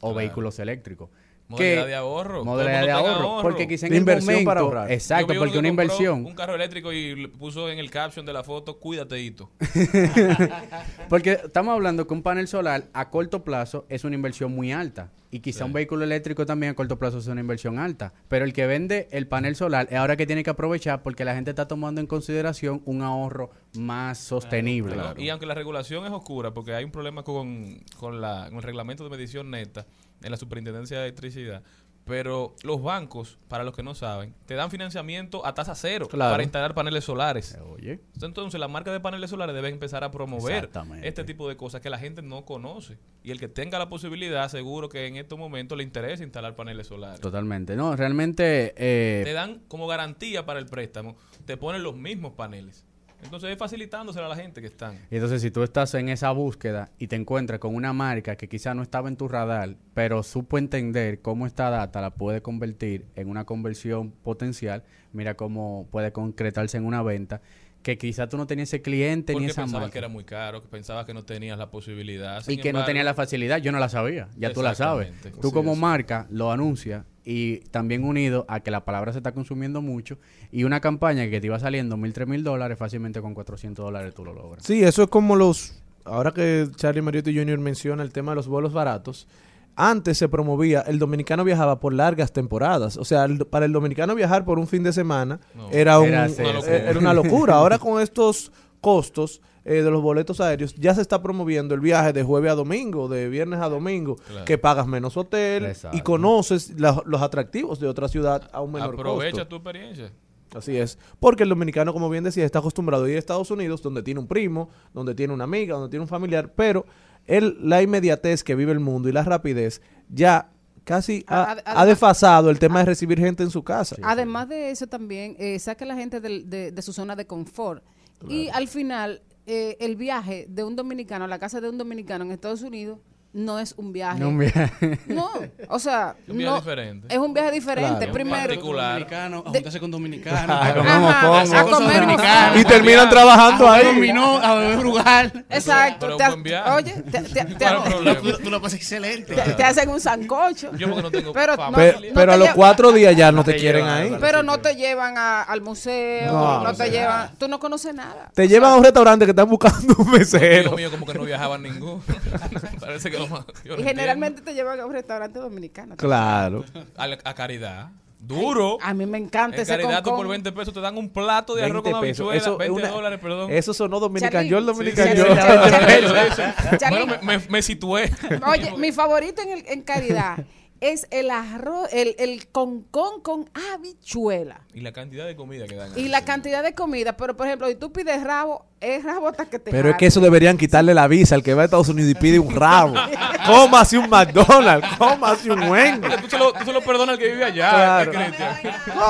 o Claro. vehículos eléctricos. Modalidad de ahorro. Modalidad de ahorro. Porque quizá en el inversión momento... para ahorrar. Exacto, porque que una inversión. Un carro eléctrico y le puso en el caption de la foto, cuídate, Hito. Porque estamos hablando que un panel solar a corto plazo es una inversión muy alta. Y quizá un vehículo eléctrico también a corto plazo es una inversión alta. Pero el que vende el panel solar es ahora que tiene que aprovechar porque la gente está tomando en consideración un ahorro más sostenible. Y aunque la regulación es oscura, porque hay un problema con, con, la, con el reglamento de medición neta en la Superintendencia de Electricidad, pero los bancos, para los que no saben, te dan financiamiento a tasa cero Claro. para instalar paneles solares. Oye. Entonces, la marca de paneles solares debe empezar a promover este tipo de cosas que la gente no conoce. Y el que tenga la posibilidad, seguro que en estos momentos le interesa instalar paneles solares. Totalmente. No, realmente... eh, Te dan como garantía para el préstamo, te ponen los mismos paneles. Entonces es facilitándoselo a la gente que están. Y entonces, si tú estás en esa búsqueda y te encuentras con una marca que quizá no estaba en tu radar, pero supo entender cómo esta data la puede convertir en una conversión potencial, mira cómo puede concretarse en una venta, que quizá tú no tenías ese cliente ni esa pensabas marca. que era muy caro, que pensabas que no tenías la posibilidad. y que no embargo, tenía la facilidad, yo no la sabía, ya tú la sabes. Tú como es. marca lo anuncias y también unido a que la palabra se está consumiendo mucho y una campaña que te iba saliendo mil, tres mil dólares, fácilmente con 400 dólares tú lo logras. Sí, eso es como los... Ahora que Charlie Mariotti Jr. menciona el tema de los vuelos baratos, antes se promovía, el dominicano viajaba por largas temporadas. O sea, el- para el dominicano viajar por un fin de semana No. era, un- Era eh, una era una locura. Ahora con estos costos eh, de los boletos aéreos, ya se está promoviendo el viaje de jueves a domingo, de viernes a domingo, Claro. que pagas menos hotel Exacto. y conoces la- los atractivos de otra ciudad a un menor Aprovecha costo. tu experiencia. Así es. Porque el dominicano, como bien decía, está acostumbrado a ir a Estados Unidos, donde tiene un primo, donde tiene una amiga, donde tiene un familiar, pero él, la inmediatez que vive el mundo y la rapidez ya casi ha, Ad- ha además- desfasado el tema de recibir gente en su casa. Además de eso también, eh, saca a la gente de su zona de confort. Y al final, eh, el viaje de un dominicano a la casa de un dominicano en Estados Unidos no es un viaje. No, un viaje. No, o sea, Un viaje no, diferente. es un viaje diferente. Claro. Primero, Particular. Dominicano, a juntarse con dominicanos. A comer Ajá, mofongo. a comer dominicanos. Y terminan trabajando a ahí. dominó, a beber frugal. exacto. Pero te un buen viaje. oye, te, te- te- ¿Cuál es? Tú, tú lo pasas excelente. te- te hacen un sancocho. Yo porque no tengo Pero fama. no- Pe- no pero te a los cuatro días ya no te te quieren llevan, ahí. Pero no te llevan a- al museo, No, no, te llevan, tú no conoces nada. Te llevan a un restaurante que están buscando un Dios mesero. mío, como que no viajaban ninguno. Parece que yo no Y generalmente te llevan a un restaurante dominicano. Claro. A, a caridad. Duro. A mí me encanta En ese caridad, tú por concón. 20 pesos te dan un plato de arroz 20 con habichuela. Eso es 20 una- dólares, perdón. Eso sonó Dominican Charlie. York, Sí, Dominican sí, York. sí, Charlie. sí, sí. Charlie. Bueno, me, me, me situé. Oye, mi favorito en, el- en caridad es el arroz, el, el concón con habichuela. Y la cantidad de comida que dan. Y la cantidad de comida. Pero, por ejemplo, si tú pides rabo, es rabo hasta que te Pero es que eso deberían quitarle la visa al que va a Estados Unidos y pide un rabo. Cómase un McDonald's, cómase un Wendy's. Tú se, lo, tú se lo perdonas al que vive allá. Claro.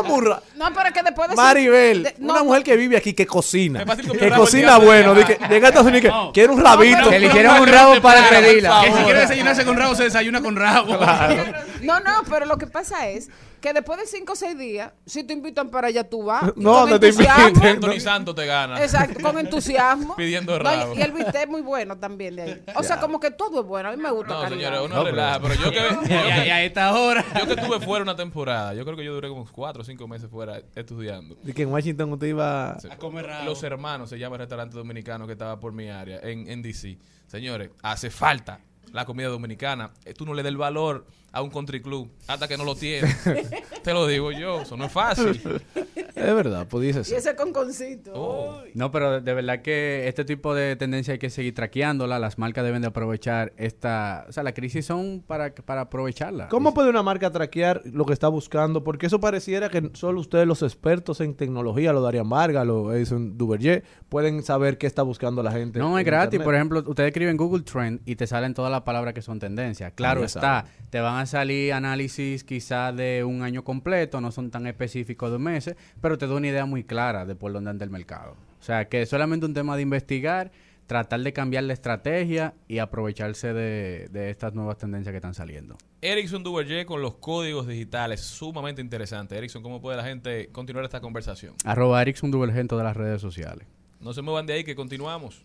¿Cómo un ra- No, pero es que después de... Maribel, de- no, una no. mujer que vive aquí, que cocina, que rabo cocina bueno, antes. de que llega a Estados Unidos y que No. quiere un rabito. Que le hicieron un rabo para pedirla. Que si quiere desayunarse con rabo, se desayuna con rabo. No, no, pero lo que pasa es que después de cinco o seis días, si te invitan para allá, tú vas. No, no te inviten. Anthony Santos te gana. Exacto, con entusiasmo. Pidiendo rabo. y, y el bistec es muy bueno también de ahí. O sea, como que todo es bueno. A mí me gusta No, señores, uno No, relaja. Pero yo que, Y a, esta hora. yo que estuve fuera una temporada, yo creo que yo duré como cuatro o cinco meses fuera estudiando. Y que en Washington usted iba... Sí. A comer rabo. Los hermanos se llama el restaurante dominicano que estaba por mi área, en, en DC. Señores, hace falta la comida dominicana. Eh, Tú no le des el valor a un country club hasta que no lo tienes. Te lo digo yo, eso no es fácil. Es verdad, pues dices. Y ese conconcito. Oh. No, pero de verdad que este tipo de tendencia hay que seguir traqueándola. Las marcas deben de aprovechar esta... O sea, la crisis son para, para aprovecharla. ¿Cómo puede una marca traquear lo que está buscando? Porque eso pareciera que solo ustedes, los expertos en tecnología, lo Darían Vargas, lo Edison Duverger, pueden saber qué está buscando la gente. No, es gratis. Internet. Por ejemplo, ustedes escriben Google Trend y te salen todas las palabras que son tendencias. Claro está. Te van a salir análisis quizás de un año completo, no son tan específicos de meses, pero te da una idea muy clara de por dónde anda el mercado. O sea, que es solamente un tema de investigar, tratar de cambiar la estrategia y aprovecharse de, de estas nuevas tendencias que están saliendo. Erickson Duverger con los códigos digitales, sumamente interesante. Erickson, ¿cómo puede la gente continuar esta conversación? Arroba Erickson Duverger en todas las redes sociales. No se muevan de ahí que continuamos.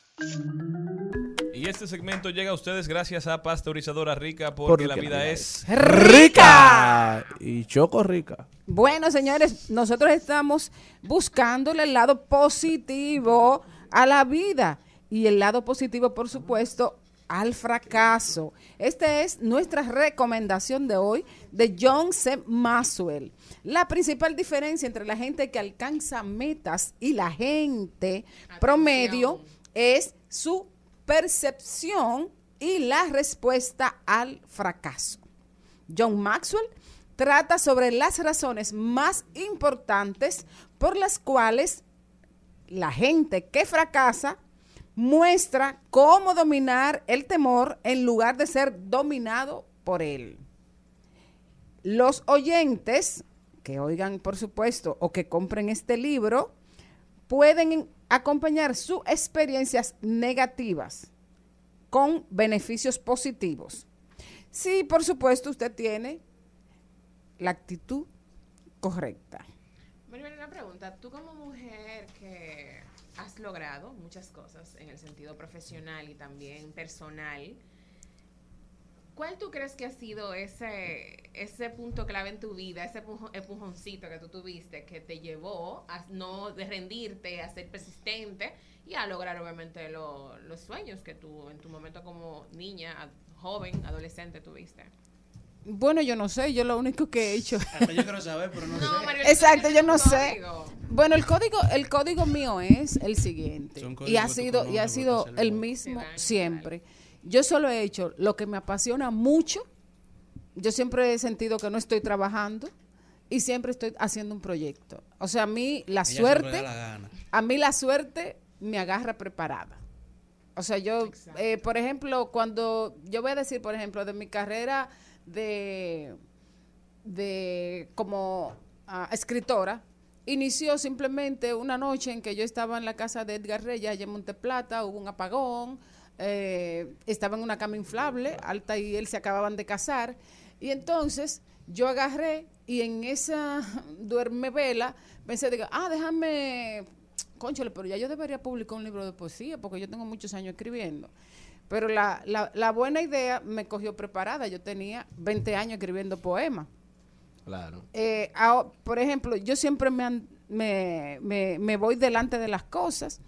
Y este segmento llega a ustedes gracias a Pasteurizadora Rica porque, la vida es... rica y choco rica. Bueno, señores, nosotros estamos buscándole el lado positivo a la vida y el lado positivo, por supuesto, al fracaso. Esta es nuestra recomendación de hoy de John C. Maxwell. La principal diferencia entre la gente que alcanza metas y la gente promedio es su percepción y la respuesta al fracaso. John Maxwell trata sobre las razones más importantes por las cuales la gente que fracasa muestra cómo dominar el temor en lugar de ser dominado por él. Los oyentes que oigan, por supuesto, o que compren este libro, pueden acompañar sus experiencias negativas con beneficios positivos. Sí, por supuesto, usted tiene la actitud correcta. Maribel, una pregunta. Tú como mujer que has logrado muchas cosas en el sentido profesional y también personal, ¿cuál tú crees que ha sido ese, ese punto clave en tu vida, ese empujo- empujoncito que tú tuviste que te llevó a no rendirte, a ser persistente y a lograr obviamente lo- los sueños que tú en tu momento como niña, joven, adolescente tuviste? Bueno, yo no sé, yo lo único que he hecho. Hasta yo quiero saber, pero no, sé. Exacto, yo no sé. Bueno, el código, el código mío es el siguiente y ha sido y ha sido el mismo siempre. Yo solo he hecho lo que me apasiona mucho. Yo siempre he sentido que no estoy trabajando y siempre estoy haciendo un proyecto. O sea, a mí la Ella suerte, ruega la gana. a mí la suerte me agarra preparada. O sea, yo, eh, por ejemplo, cuando yo voy a decir, por ejemplo, de mi carrera de, de como ah, escritora, inició simplemente una noche en que yo estaba en la casa de Edgar Reyes, allá en Monteplata, hubo un apagón, eh, estaba en una cama inflable, Alta y él se acababan de casar, y entonces yo agarré y en esa duerme vela pensé, digo, ah, déjame, conchole, pero ya yo debería publicar un libro de poesía porque yo tengo muchos años escribiendo. Pero la, la, la buena idea me cogió preparada. Yo tenía 20 años escribiendo poemas. Claro. Eh, por ejemplo, yo siempre me, me, me, me voy delante de las cosas.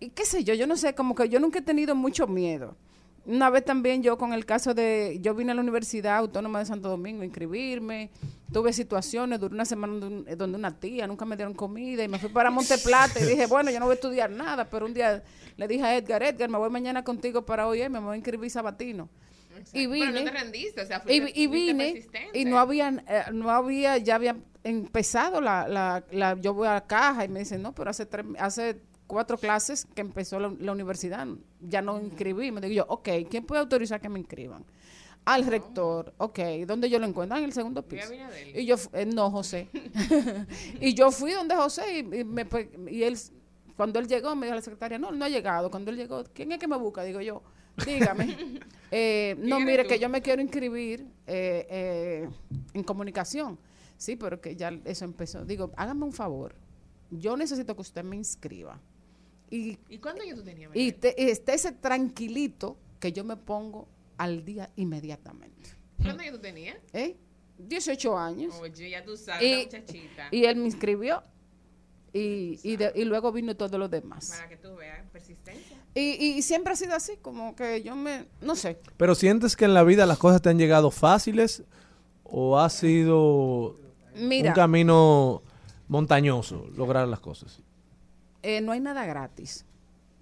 Y qué sé yo, yo no sé, como que yo nunca he tenido mucho miedo. Una vez también yo con el caso de, yo vine a la Universidad Autónoma de Santo Domingo a inscribirme, tuve situaciones, duré una semana donde, donde una tía, nunca me dieron comida y me fui para Monte Plata y dije, bueno, yo no voy a estudiar nada, pero un día le dije a Edgar, Edgar, me voy mañana contigo para hoy, me voy a inscribir sabatino. Y Pero vine. no te rendiste, o sea, Y, fuiste- y fuiste vine y no había, eh, no había, ya había empezado la, la, la- yo voy a la caja y me dicen, no, pero hace tres, hace cuatro clases que empezó la, la universidad, ya no inscribí. Me digo yo, ok, ¿quién puede autorizar que me inscriban? Al rector, ok, ¿dónde yo lo encuentro? Ah, en el segundo a piso. Y yo, eh, no, José. y yo fui donde José y, y me, y él, cuando él llegó, me dijo la secretaria, no, él no ha llegado. Cuando él llegó, ¿quién es que me busca? Digo yo, dígame. Eh, no, ¿Quién eres mire, tú? que yo me quiero inscribir eh, eh, en comunicación. Sí, pero que ya eso empezó. Digo, hágame un favor. Yo necesito que usted me inscriba. Y, ¿Y cuántos años tú tenías? y te- y estése tranquilito que yo me pongo al día inmediatamente. ¿Cuántos años tú tenías? ¿Eh? 18 años. Oye, ya tú sabes, la Y, muchachita. y él me inscribió. Y, y, de- y luego vino todo lo demás. Para que tú veas, persistencia. Y, y siempre ha sido así, como que yo me, no sé. Pero sientes que en la vida las cosas te han llegado fáciles o ha sido Mira. un camino montañoso lograr las cosas. Eh, no hay nada gratis.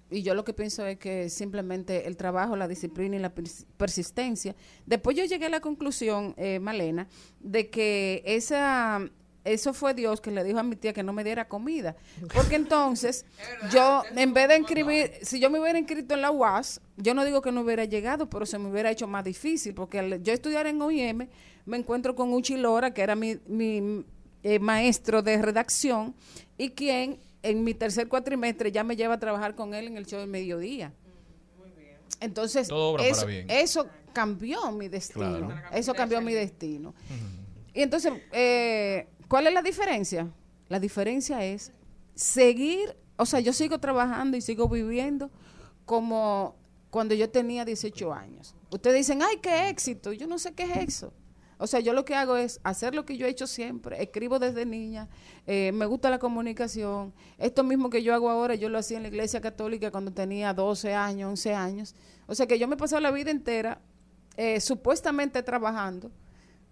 Y yo lo que pienso es que simplemente el trabajo, la disciplina y la pers- persistencia. Después yo llegué a la conclusión, eh, Malena, de que esa, eso fue Dios que le dijo a mi tía que no me diera comida. Porque entonces yo, en vez de inscribir, si yo me hubiera inscrito en la UAS, yo no digo que no hubiera llegado, pero se me hubiera hecho más difícil. Porque al yo estudiar en OIM, me encuentro con Uchi Lora, que era mi, mi eh, maestro de redacción, y quien en mi tercer cuatrimestre ya me lleva a trabajar con él en el show del mediodía. Entonces, Todo eso, bien. eso cambió mi destino. Claro. Eso cambió mi destino. Y entonces, eh, ¿cuál es la diferencia? La diferencia es seguir, o sea, yo sigo trabajando y sigo viviendo como cuando yo tenía 18 años. Ustedes dicen, ay, qué éxito. Yo no sé qué es eso. O sea, yo lo que hago es hacer lo que yo he hecho siempre. Escribo desde niña, eh, me gusta la comunicación. Esto mismo que yo hago ahora, yo lo hacía en la iglesia católica cuando tenía 12 años, 11 años. O sea, que yo me he pasado la vida entera eh, supuestamente trabajando,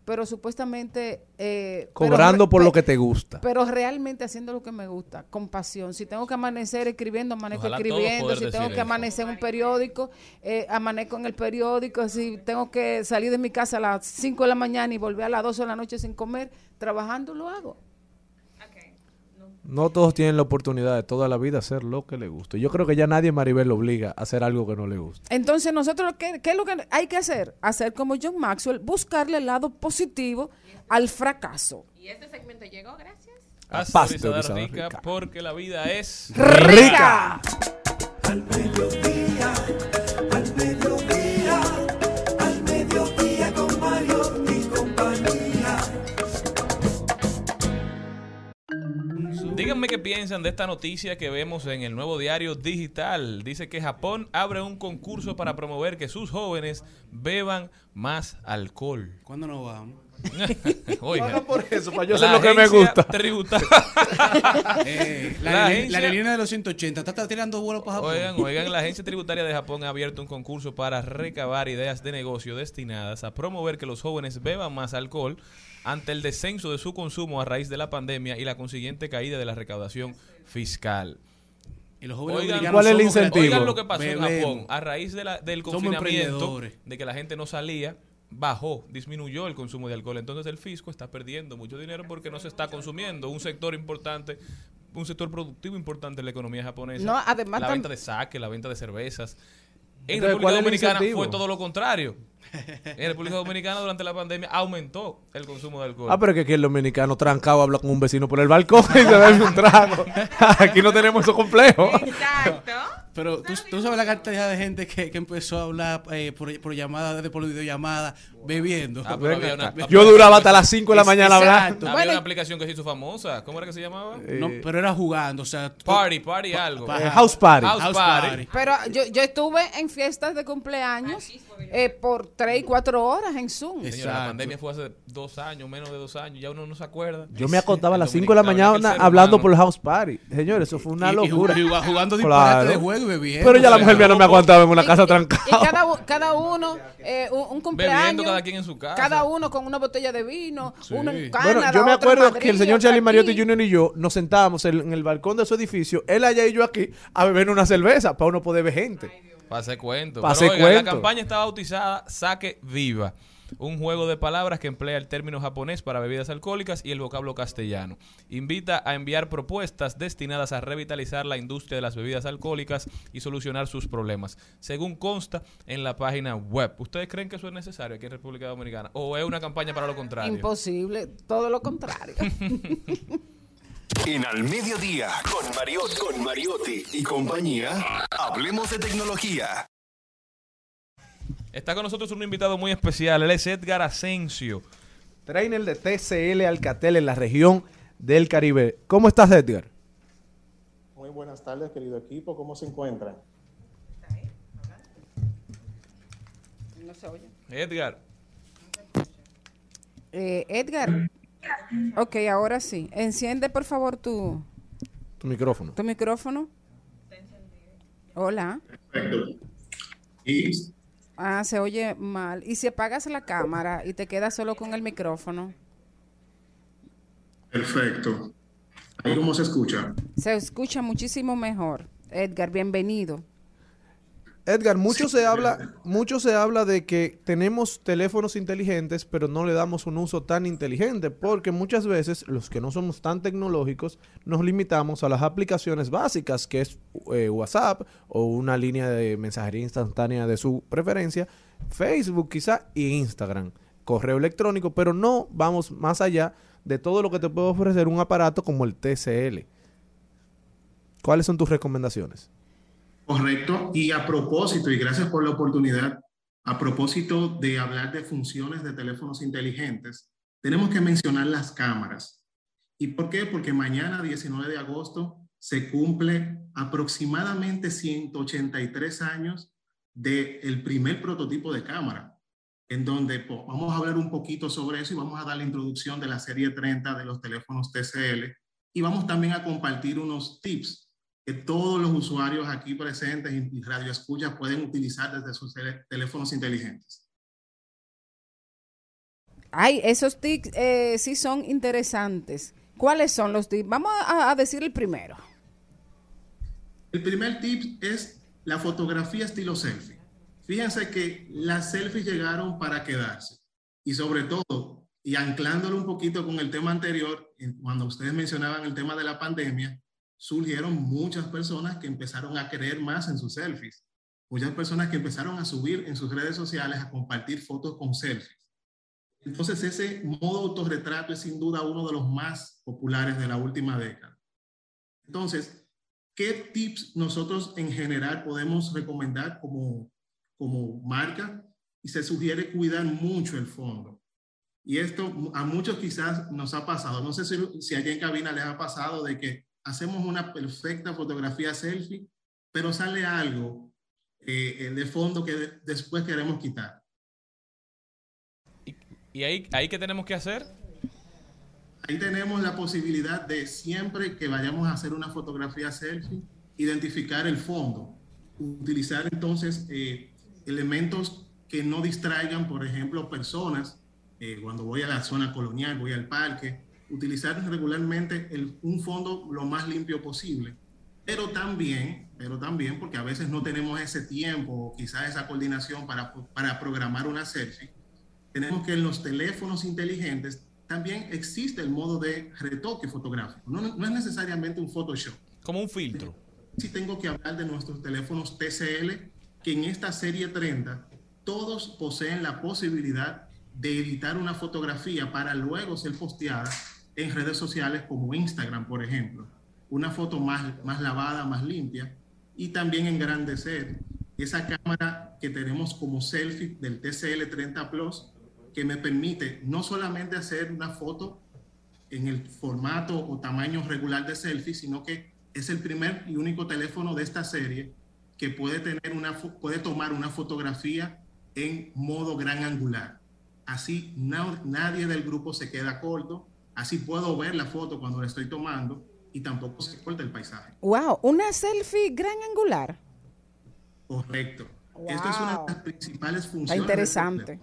pero supuestamente... eh, Cobrando por lo que te gusta. pero realmente haciendo lo que me gusta, con pasión. Si tengo que amanecer escribiendo, amanezco Ojalá escribiendo. Si tengo que eso. amanecer en un periódico, eh, amanezco en el periódico. Si tengo que salir de mi casa a las 5 de la mañana y volver a las 12 de la noche sin comer, trabajando lo hago. No todos tienen la oportunidad de toda la vida hacer lo que les gusta. Yo creo que ya nadie Maribel lo obliga a hacer algo que no le gusta. Entonces, nosotros, ¿qué, qué es lo que hay que hacer? Hacer como John Maxwell, buscarle el lado positivo al fracaso. Y este segmento llegó gracias. Pasteurizada rica, rica. porque la vida es ¡Rica! Al Díganme qué piensan de esta noticia que vemos en el nuevo diario digital. Dice que Japón abre un concurso para promover que sus jóvenes beban más alcohol. ¿Cuándo nos vamos? Oiga. No, por eso, para yo lo que me gusta. tributaria. Eh, la, La agencia- la aerolínea de los 180 está, está tirando vuelos para Japón. Oigan, oigan, la Agencia Tributaria de Japón ha abierto un concurso para recabar ideas de negocio destinadas a promover que los jóvenes beban más alcohol ante el descenso de su consumo a raíz de la pandemia y la consiguiente caída de la recaudación fiscal. Y los jóvenes Oigan, ¿Cuál es el incentivo? Oigan lo que pasó en. Japón. A raíz de la- del confinamiento, de que la gente no salía, bajó, disminuyó el consumo de alcohol. Entonces el fisco está perdiendo mucho dinero porque no se está consumiendo. Un sector importante, un sector productivo importante en la economía japonesa. No, además la venta de saque, la venta de cervezas. En Entonces, República ¿cuál es el Dominicana fue todo lo contrario. En República Dominicana durante la pandemia aumentó el consumo de alcohol. Ah, pero es que aquí el dominicano trancado habla con un vecino por el balcón y se bebe un trago. Aquí no tenemos esos complejos. Exacto. Pero tú, tú sabes la cantidad de gente que, que empezó a hablar eh, por, por llamada, desde por videollamada, bebiendo. Ah, pero había una- Yo duraba hasta las 5 de la mañana Exacto. hablando. Había Bueno, una aplicación que se hizo famosa. ¿Cómo era que se llamaba? No, pero era jugando, o sea... Party, party algo. pa- Eh, house party. House House party. party. Pero yo, yo estuve en fiestas de cumpleaños eh, por 3 y 4 horas en Zoom. Señora, la pandemia fue hace dos años, menos de dos años, ya uno no se acuerda. Yo me acostaba a las 5 de la mañana hablando humano. por el house party. Señores, eso fue una y- locura. y jugando disparate Claro. de juego y bebiendo. Pero ya la mujer mía no me aguantaba en una casa trancada. Y cada, uno, eh, un, un cumpleaños. Cada quien en su casa. Cada uno con una botella de vino, Sí. uno en Bueno, Canadá, yo me acuerdo Madrid, que el señor Charlie Mariotti. Jr. y yo nos sentábamos en, en el balcón de su edificio, él allá y yo aquí, a beber una cerveza para uno poder ver gente. Pase cuento. Pase Pero, oiga, la cuento. campaña está bautizada Saque Viva. Un juego de palabras que emplea el término japonés para bebidas alcohólicas y el vocablo castellano. Invita a enviar propuestas destinadas a revitalizar la industria de las bebidas alcohólicas y solucionar sus problemas, según consta en la página web. ¿Ustedes creen que eso es necesario aquí en República Dominicana? ¿O es una campaña para lo contrario? Imposible, todo lo contrario. En Al Mediodía, con Mariotti, con Mariotti y compañía, hablemos de tecnología. Está con nosotros un invitado muy especial. Él es Edgar Asensio. Trainer de TCL Alcatel en la región del Caribe. ¿Cómo estás, Edgar? Muy buenas tardes, querido equipo. ¿Cómo se encuentran? No se oye. Edgar. Eh, Edgar. Ok, ahora sí. Enciende, por favor, tu, Tu micrófono. tu micrófono. Hola. Perfecto. Y Ah, se oye mal. ¿Y si apagas la cámara y te quedas solo con el micrófono? perfecto. Ahí cómo se escucha. Se escucha muchísimo mejor. Edgar, bienvenido. Edgar, mucho se habla, mucho se habla de que tenemos teléfonos inteligentes, pero no le damos un uso tan inteligente, porque muchas veces los que no somos tan tecnológicos nos limitamos a las aplicaciones básicas, que es eh, WhatsApp o una línea de mensajería instantánea de su preferencia, Facebook quizá y Instagram, correo electrónico, pero no vamos más allá de todo lo que te puede ofrecer un aparato como el TCL. ¿Cuáles son tus recomendaciones? Correcto. Y a propósito, y gracias por la oportunidad, a propósito de hablar de funciones de teléfonos inteligentes, tenemos que mencionar las cámaras. ¿Y por qué? Porque mañana, 19 de agosto, se cumple aproximadamente 183 años del primer prototipo de cámara, en donde pues, vamos a hablar un poquito sobre eso y vamos a dar la introducción de la serie 30 de los teléfonos TCL y vamos también a compartir unos tips que todos los usuarios aquí presentes y radioescuchas pueden utilizar desde sus teléfonos inteligentes. Ay, esos tics eh, sí son interesantes. ¿Cuáles son los tics? Vamos a, a decir el primero. El primer tip es la fotografía estilo selfie. Fíjense que las selfies llegaron para quedarse y sobre todo, y anclándolo un poquito con el tema anterior, cuando ustedes mencionaban el tema de la pandemia, surgieron muchas personas que empezaron a creer más en sus selfies. Muchas personas que empezaron a subir en sus redes sociales a compartir fotos con selfies. Entonces ese modo autorretrato es sin duda uno de los más populares de la última década. Entonces, ¿qué tips nosotros en general podemos recomendar como, como marca? Y se sugiere cuidar mucho el fondo. Y esto a muchos quizás nos ha pasado. No sé si, si allá en cabina les ha pasado de que hacemos una perfecta fotografía selfie, pero sale algo eh, de fondo que de- después queremos quitar. ¿Y ahí, ahí qué tenemos que hacer? Ahí tenemos la posibilidad de siempre que vayamos a hacer una fotografía selfie, identificar el fondo, utilizar entonces eh, elementos que no distraigan, por ejemplo, personas. eh, cuando voy a la zona colonial, voy al parque, utilizar regularmente el- un fondo lo más limpio posible. Pero también, pero también, porque a veces no tenemos ese tiempo o quizás esa coordinación para, para programar una selfie, tenemos que en los teléfonos inteligentes también existe el modo de retoque fotográfico. No, no es necesariamente un Photoshop. Como un filtro. Sí tengo que hablar de nuestros teléfonos TCL, que en esta serie 30 todos poseen la posibilidad de editar una fotografía para luego ser posteada en redes sociales como Instagram, por ejemplo. Una foto más, más lavada, más limpia y también engrandecer esa cámara que tenemos como selfie del TCL 30 Plus que me permite no solamente hacer una foto en el formato o tamaño regular de selfie, sino que es el primer y único teléfono de esta serie que puede, tener una, puede tomar una fotografía en modo gran angular. Así na- nadie del grupo se queda corto, así puedo ver la foto cuando la estoy tomando y tampoco se corta el paisaje. Wow, una selfie gran angular. Correcto. Esto es una de las principales funciones. Está interesante.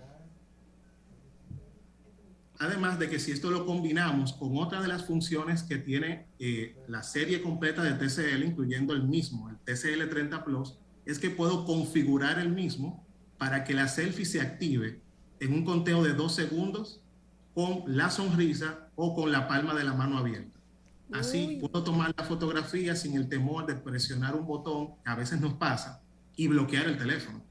Además de que si esto lo combinamos con otra de las funciones que tiene eh, la serie completa de TCL, incluyendo el mismo, el TCL 30 Plus, es que puedo configurar el mismo para que la selfie se active en un conteo de dos segundos con la sonrisa o con la palma de la mano abierta. Así puedo tomar la fotografía sin el temor de presionar un botón, que a veces nos pasa, y bloquear el teléfono.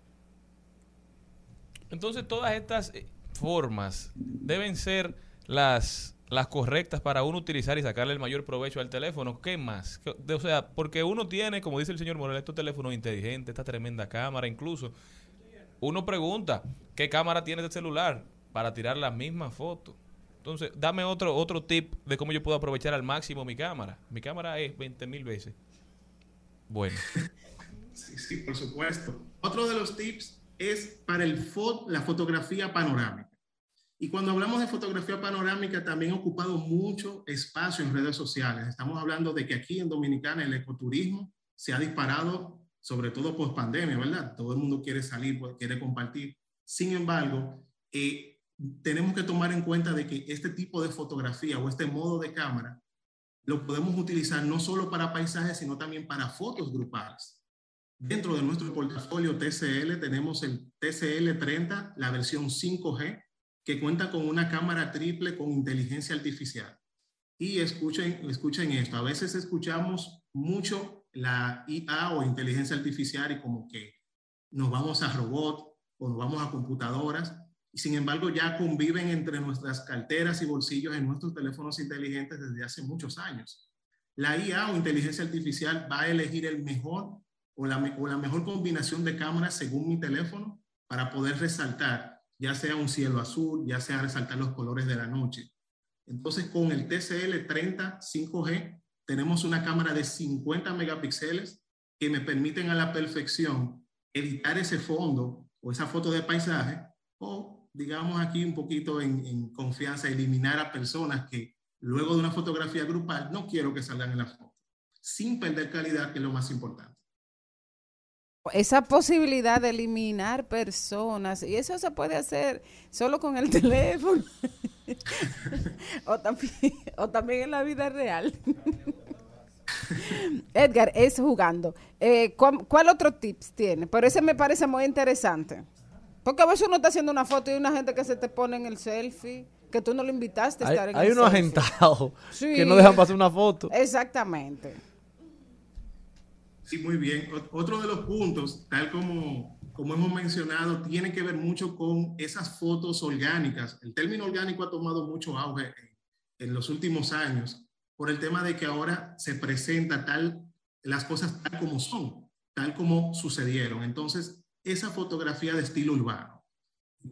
Entonces todas estas eh, formas deben ser las, las correctas para uno utilizar y sacarle el mayor provecho al teléfono. ¿Qué más? ¿Qué- de- O sea, porque uno tiene, como dice el señor Morel, estos teléfonos inteligentes, esta tremenda cámara incluso. Uno pregunta, ¿qué cámara tiene este celular para tirar la misma foto? Entonces, dame otro, otro tip de cómo yo puedo aprovechar al máximo mi cámara. Mi cámara es 20 mil veces. Bueno. Sí, sí, por supuesto. Otro de los tips es para el fo- la fotografía panorámica. Y cuando hablamos de fotografía panorámica, también ha ocupado mucho espacio en redes sociales. Estamos hablando de que aquí en Dominicana el ecoturismo se ha disparado, sobre todo post pandemia, ¿verdad? Todo el mundo quiere salir, pues, quiere compartir. Sin embargo, eh, tenemos que tomar en cuenta de que este tipo de fotografía o este modo de cámara lo podemos utilizar no solo para paisajes, sino también para fotos grupales. Dentro de nuestro portafolio TCL tenemos el TCL 30, la versión 5G, que cuenta con una cámara triple con inteligencia artificial. Y escuchen, escuchen esto, a veces escuchamos mucho la IA o inteligencia artificial y como que nos vamos a robot o nos vamos a computadoras, y sin embargo ya conviven entre nuestras carteras y bolsillos en nuestros teléfonos inteligentes desde hace muchos años. La IA o inteligencia artificial va a elegir el mejor o la, o la mejor combinación de cámaras según mi teléfono para poder resaltar, ya sea un cielo azul, ya sea resaltar los colores de la noche. Entonces, con el TCL 30 5G, tenemos una cámara de 50 megapíxeles que me permiten a la perfección editar ese fondo o esa foto de paisaje o, digamos aquí un poquito en, confianza, eliminar a personas que luego de una fotografía grupal no quiero que salgan en la foto, sin perder calidad, que es lo más importante. Esa posibilidad de eliminar personas, y eso se puede hacer solo con el teléfono. o, también, o también en la vida real. Edgar, es jugando. Eh, ¿cuál, cuál otro tips tiene? Pero ese me parece muy interesante. Porque a veces uno está haciendo una foto y hay una gente que se te pone en el selfie, que tú no lo invitaste a Hay, estar en hay el unos selfie. agentados Sí. que no dejan pasar una foto. Exactamente. Sí, muy bien. Ot- Otro de los puntos, tal como, como hemos mencionado, tiene que ver mucho con esas fotos orgánicas. El término orgánico ha tomado mucho auge en, en los últimos años por el tema de que ahora se presenta tal, las cosas tal como son, tal como sucedieron. Entonces, esa fotografía de estilo urbano.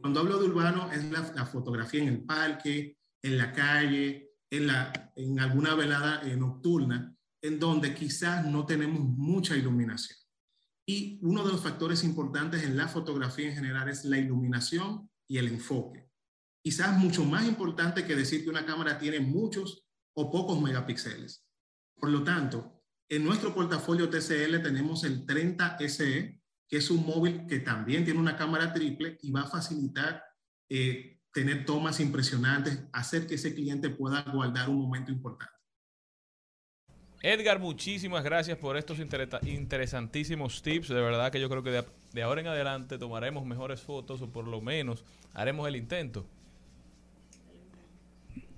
Cuando hablo de urbano, es la, fotografía en el parque, en la calle, en, la, en alguna velada eh, nocturna, en donde quizás no tenemos mucha iluminación. Y uno de los factores importantes en la fotografía en general es la iluminación y el enfoque. quizás mucho más importante que decir que una cámara tiene muchos o pocos megapíxeles. Por lo tanto, en nuestro portafolio TCL tenemos el 30 SE, que es un móvil que también tiene una cámara triple y va a facilitar eh, tener tomas impresionantes, hacer que ese cliente pueda guardar un momento importante. Edgar, muchísimas gracias por estos interesa- interesantísimos tips. De verdad que yo creo que de, de ahora en adelante tomaremos mejores fotos o por lo menos haremos el intento.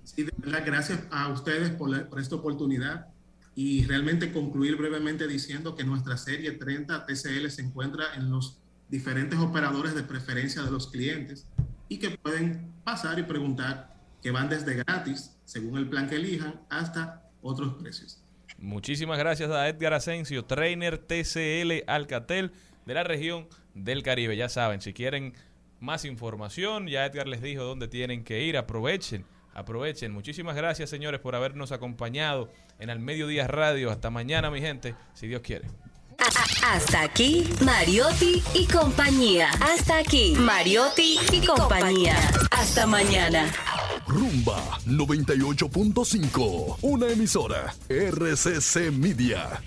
Sí, de verdad, gracias a ustedes por, la- por esta oportunidad y realmente concluir brevemente diciendo que nuestra serie 30 TCL se encuentra en los diferentes operadores de preferencia de los clientes y que pueden pasar y preguntar que van desde gratis, según el plan que elijan, hasta otros precios. Muchísimas gracias a Edgar Asensio, trainer TCL Alcatel de la región del Caribe. Ya saben, si quieren más información, ya Edgar les dijo dónde tienen que ir. Aprovechen, aprovechen. Muchísimas gracias, señores, por habernos acompañado en Al Mediodía Radio. Hasta mañana, mi gente, si Dios quiere. Hasta aquí, Mariotti y compañía. Hasta aquí, Mariotti y compañía. Hasta mañana. Rumba 98.5, una emisora RCC Media.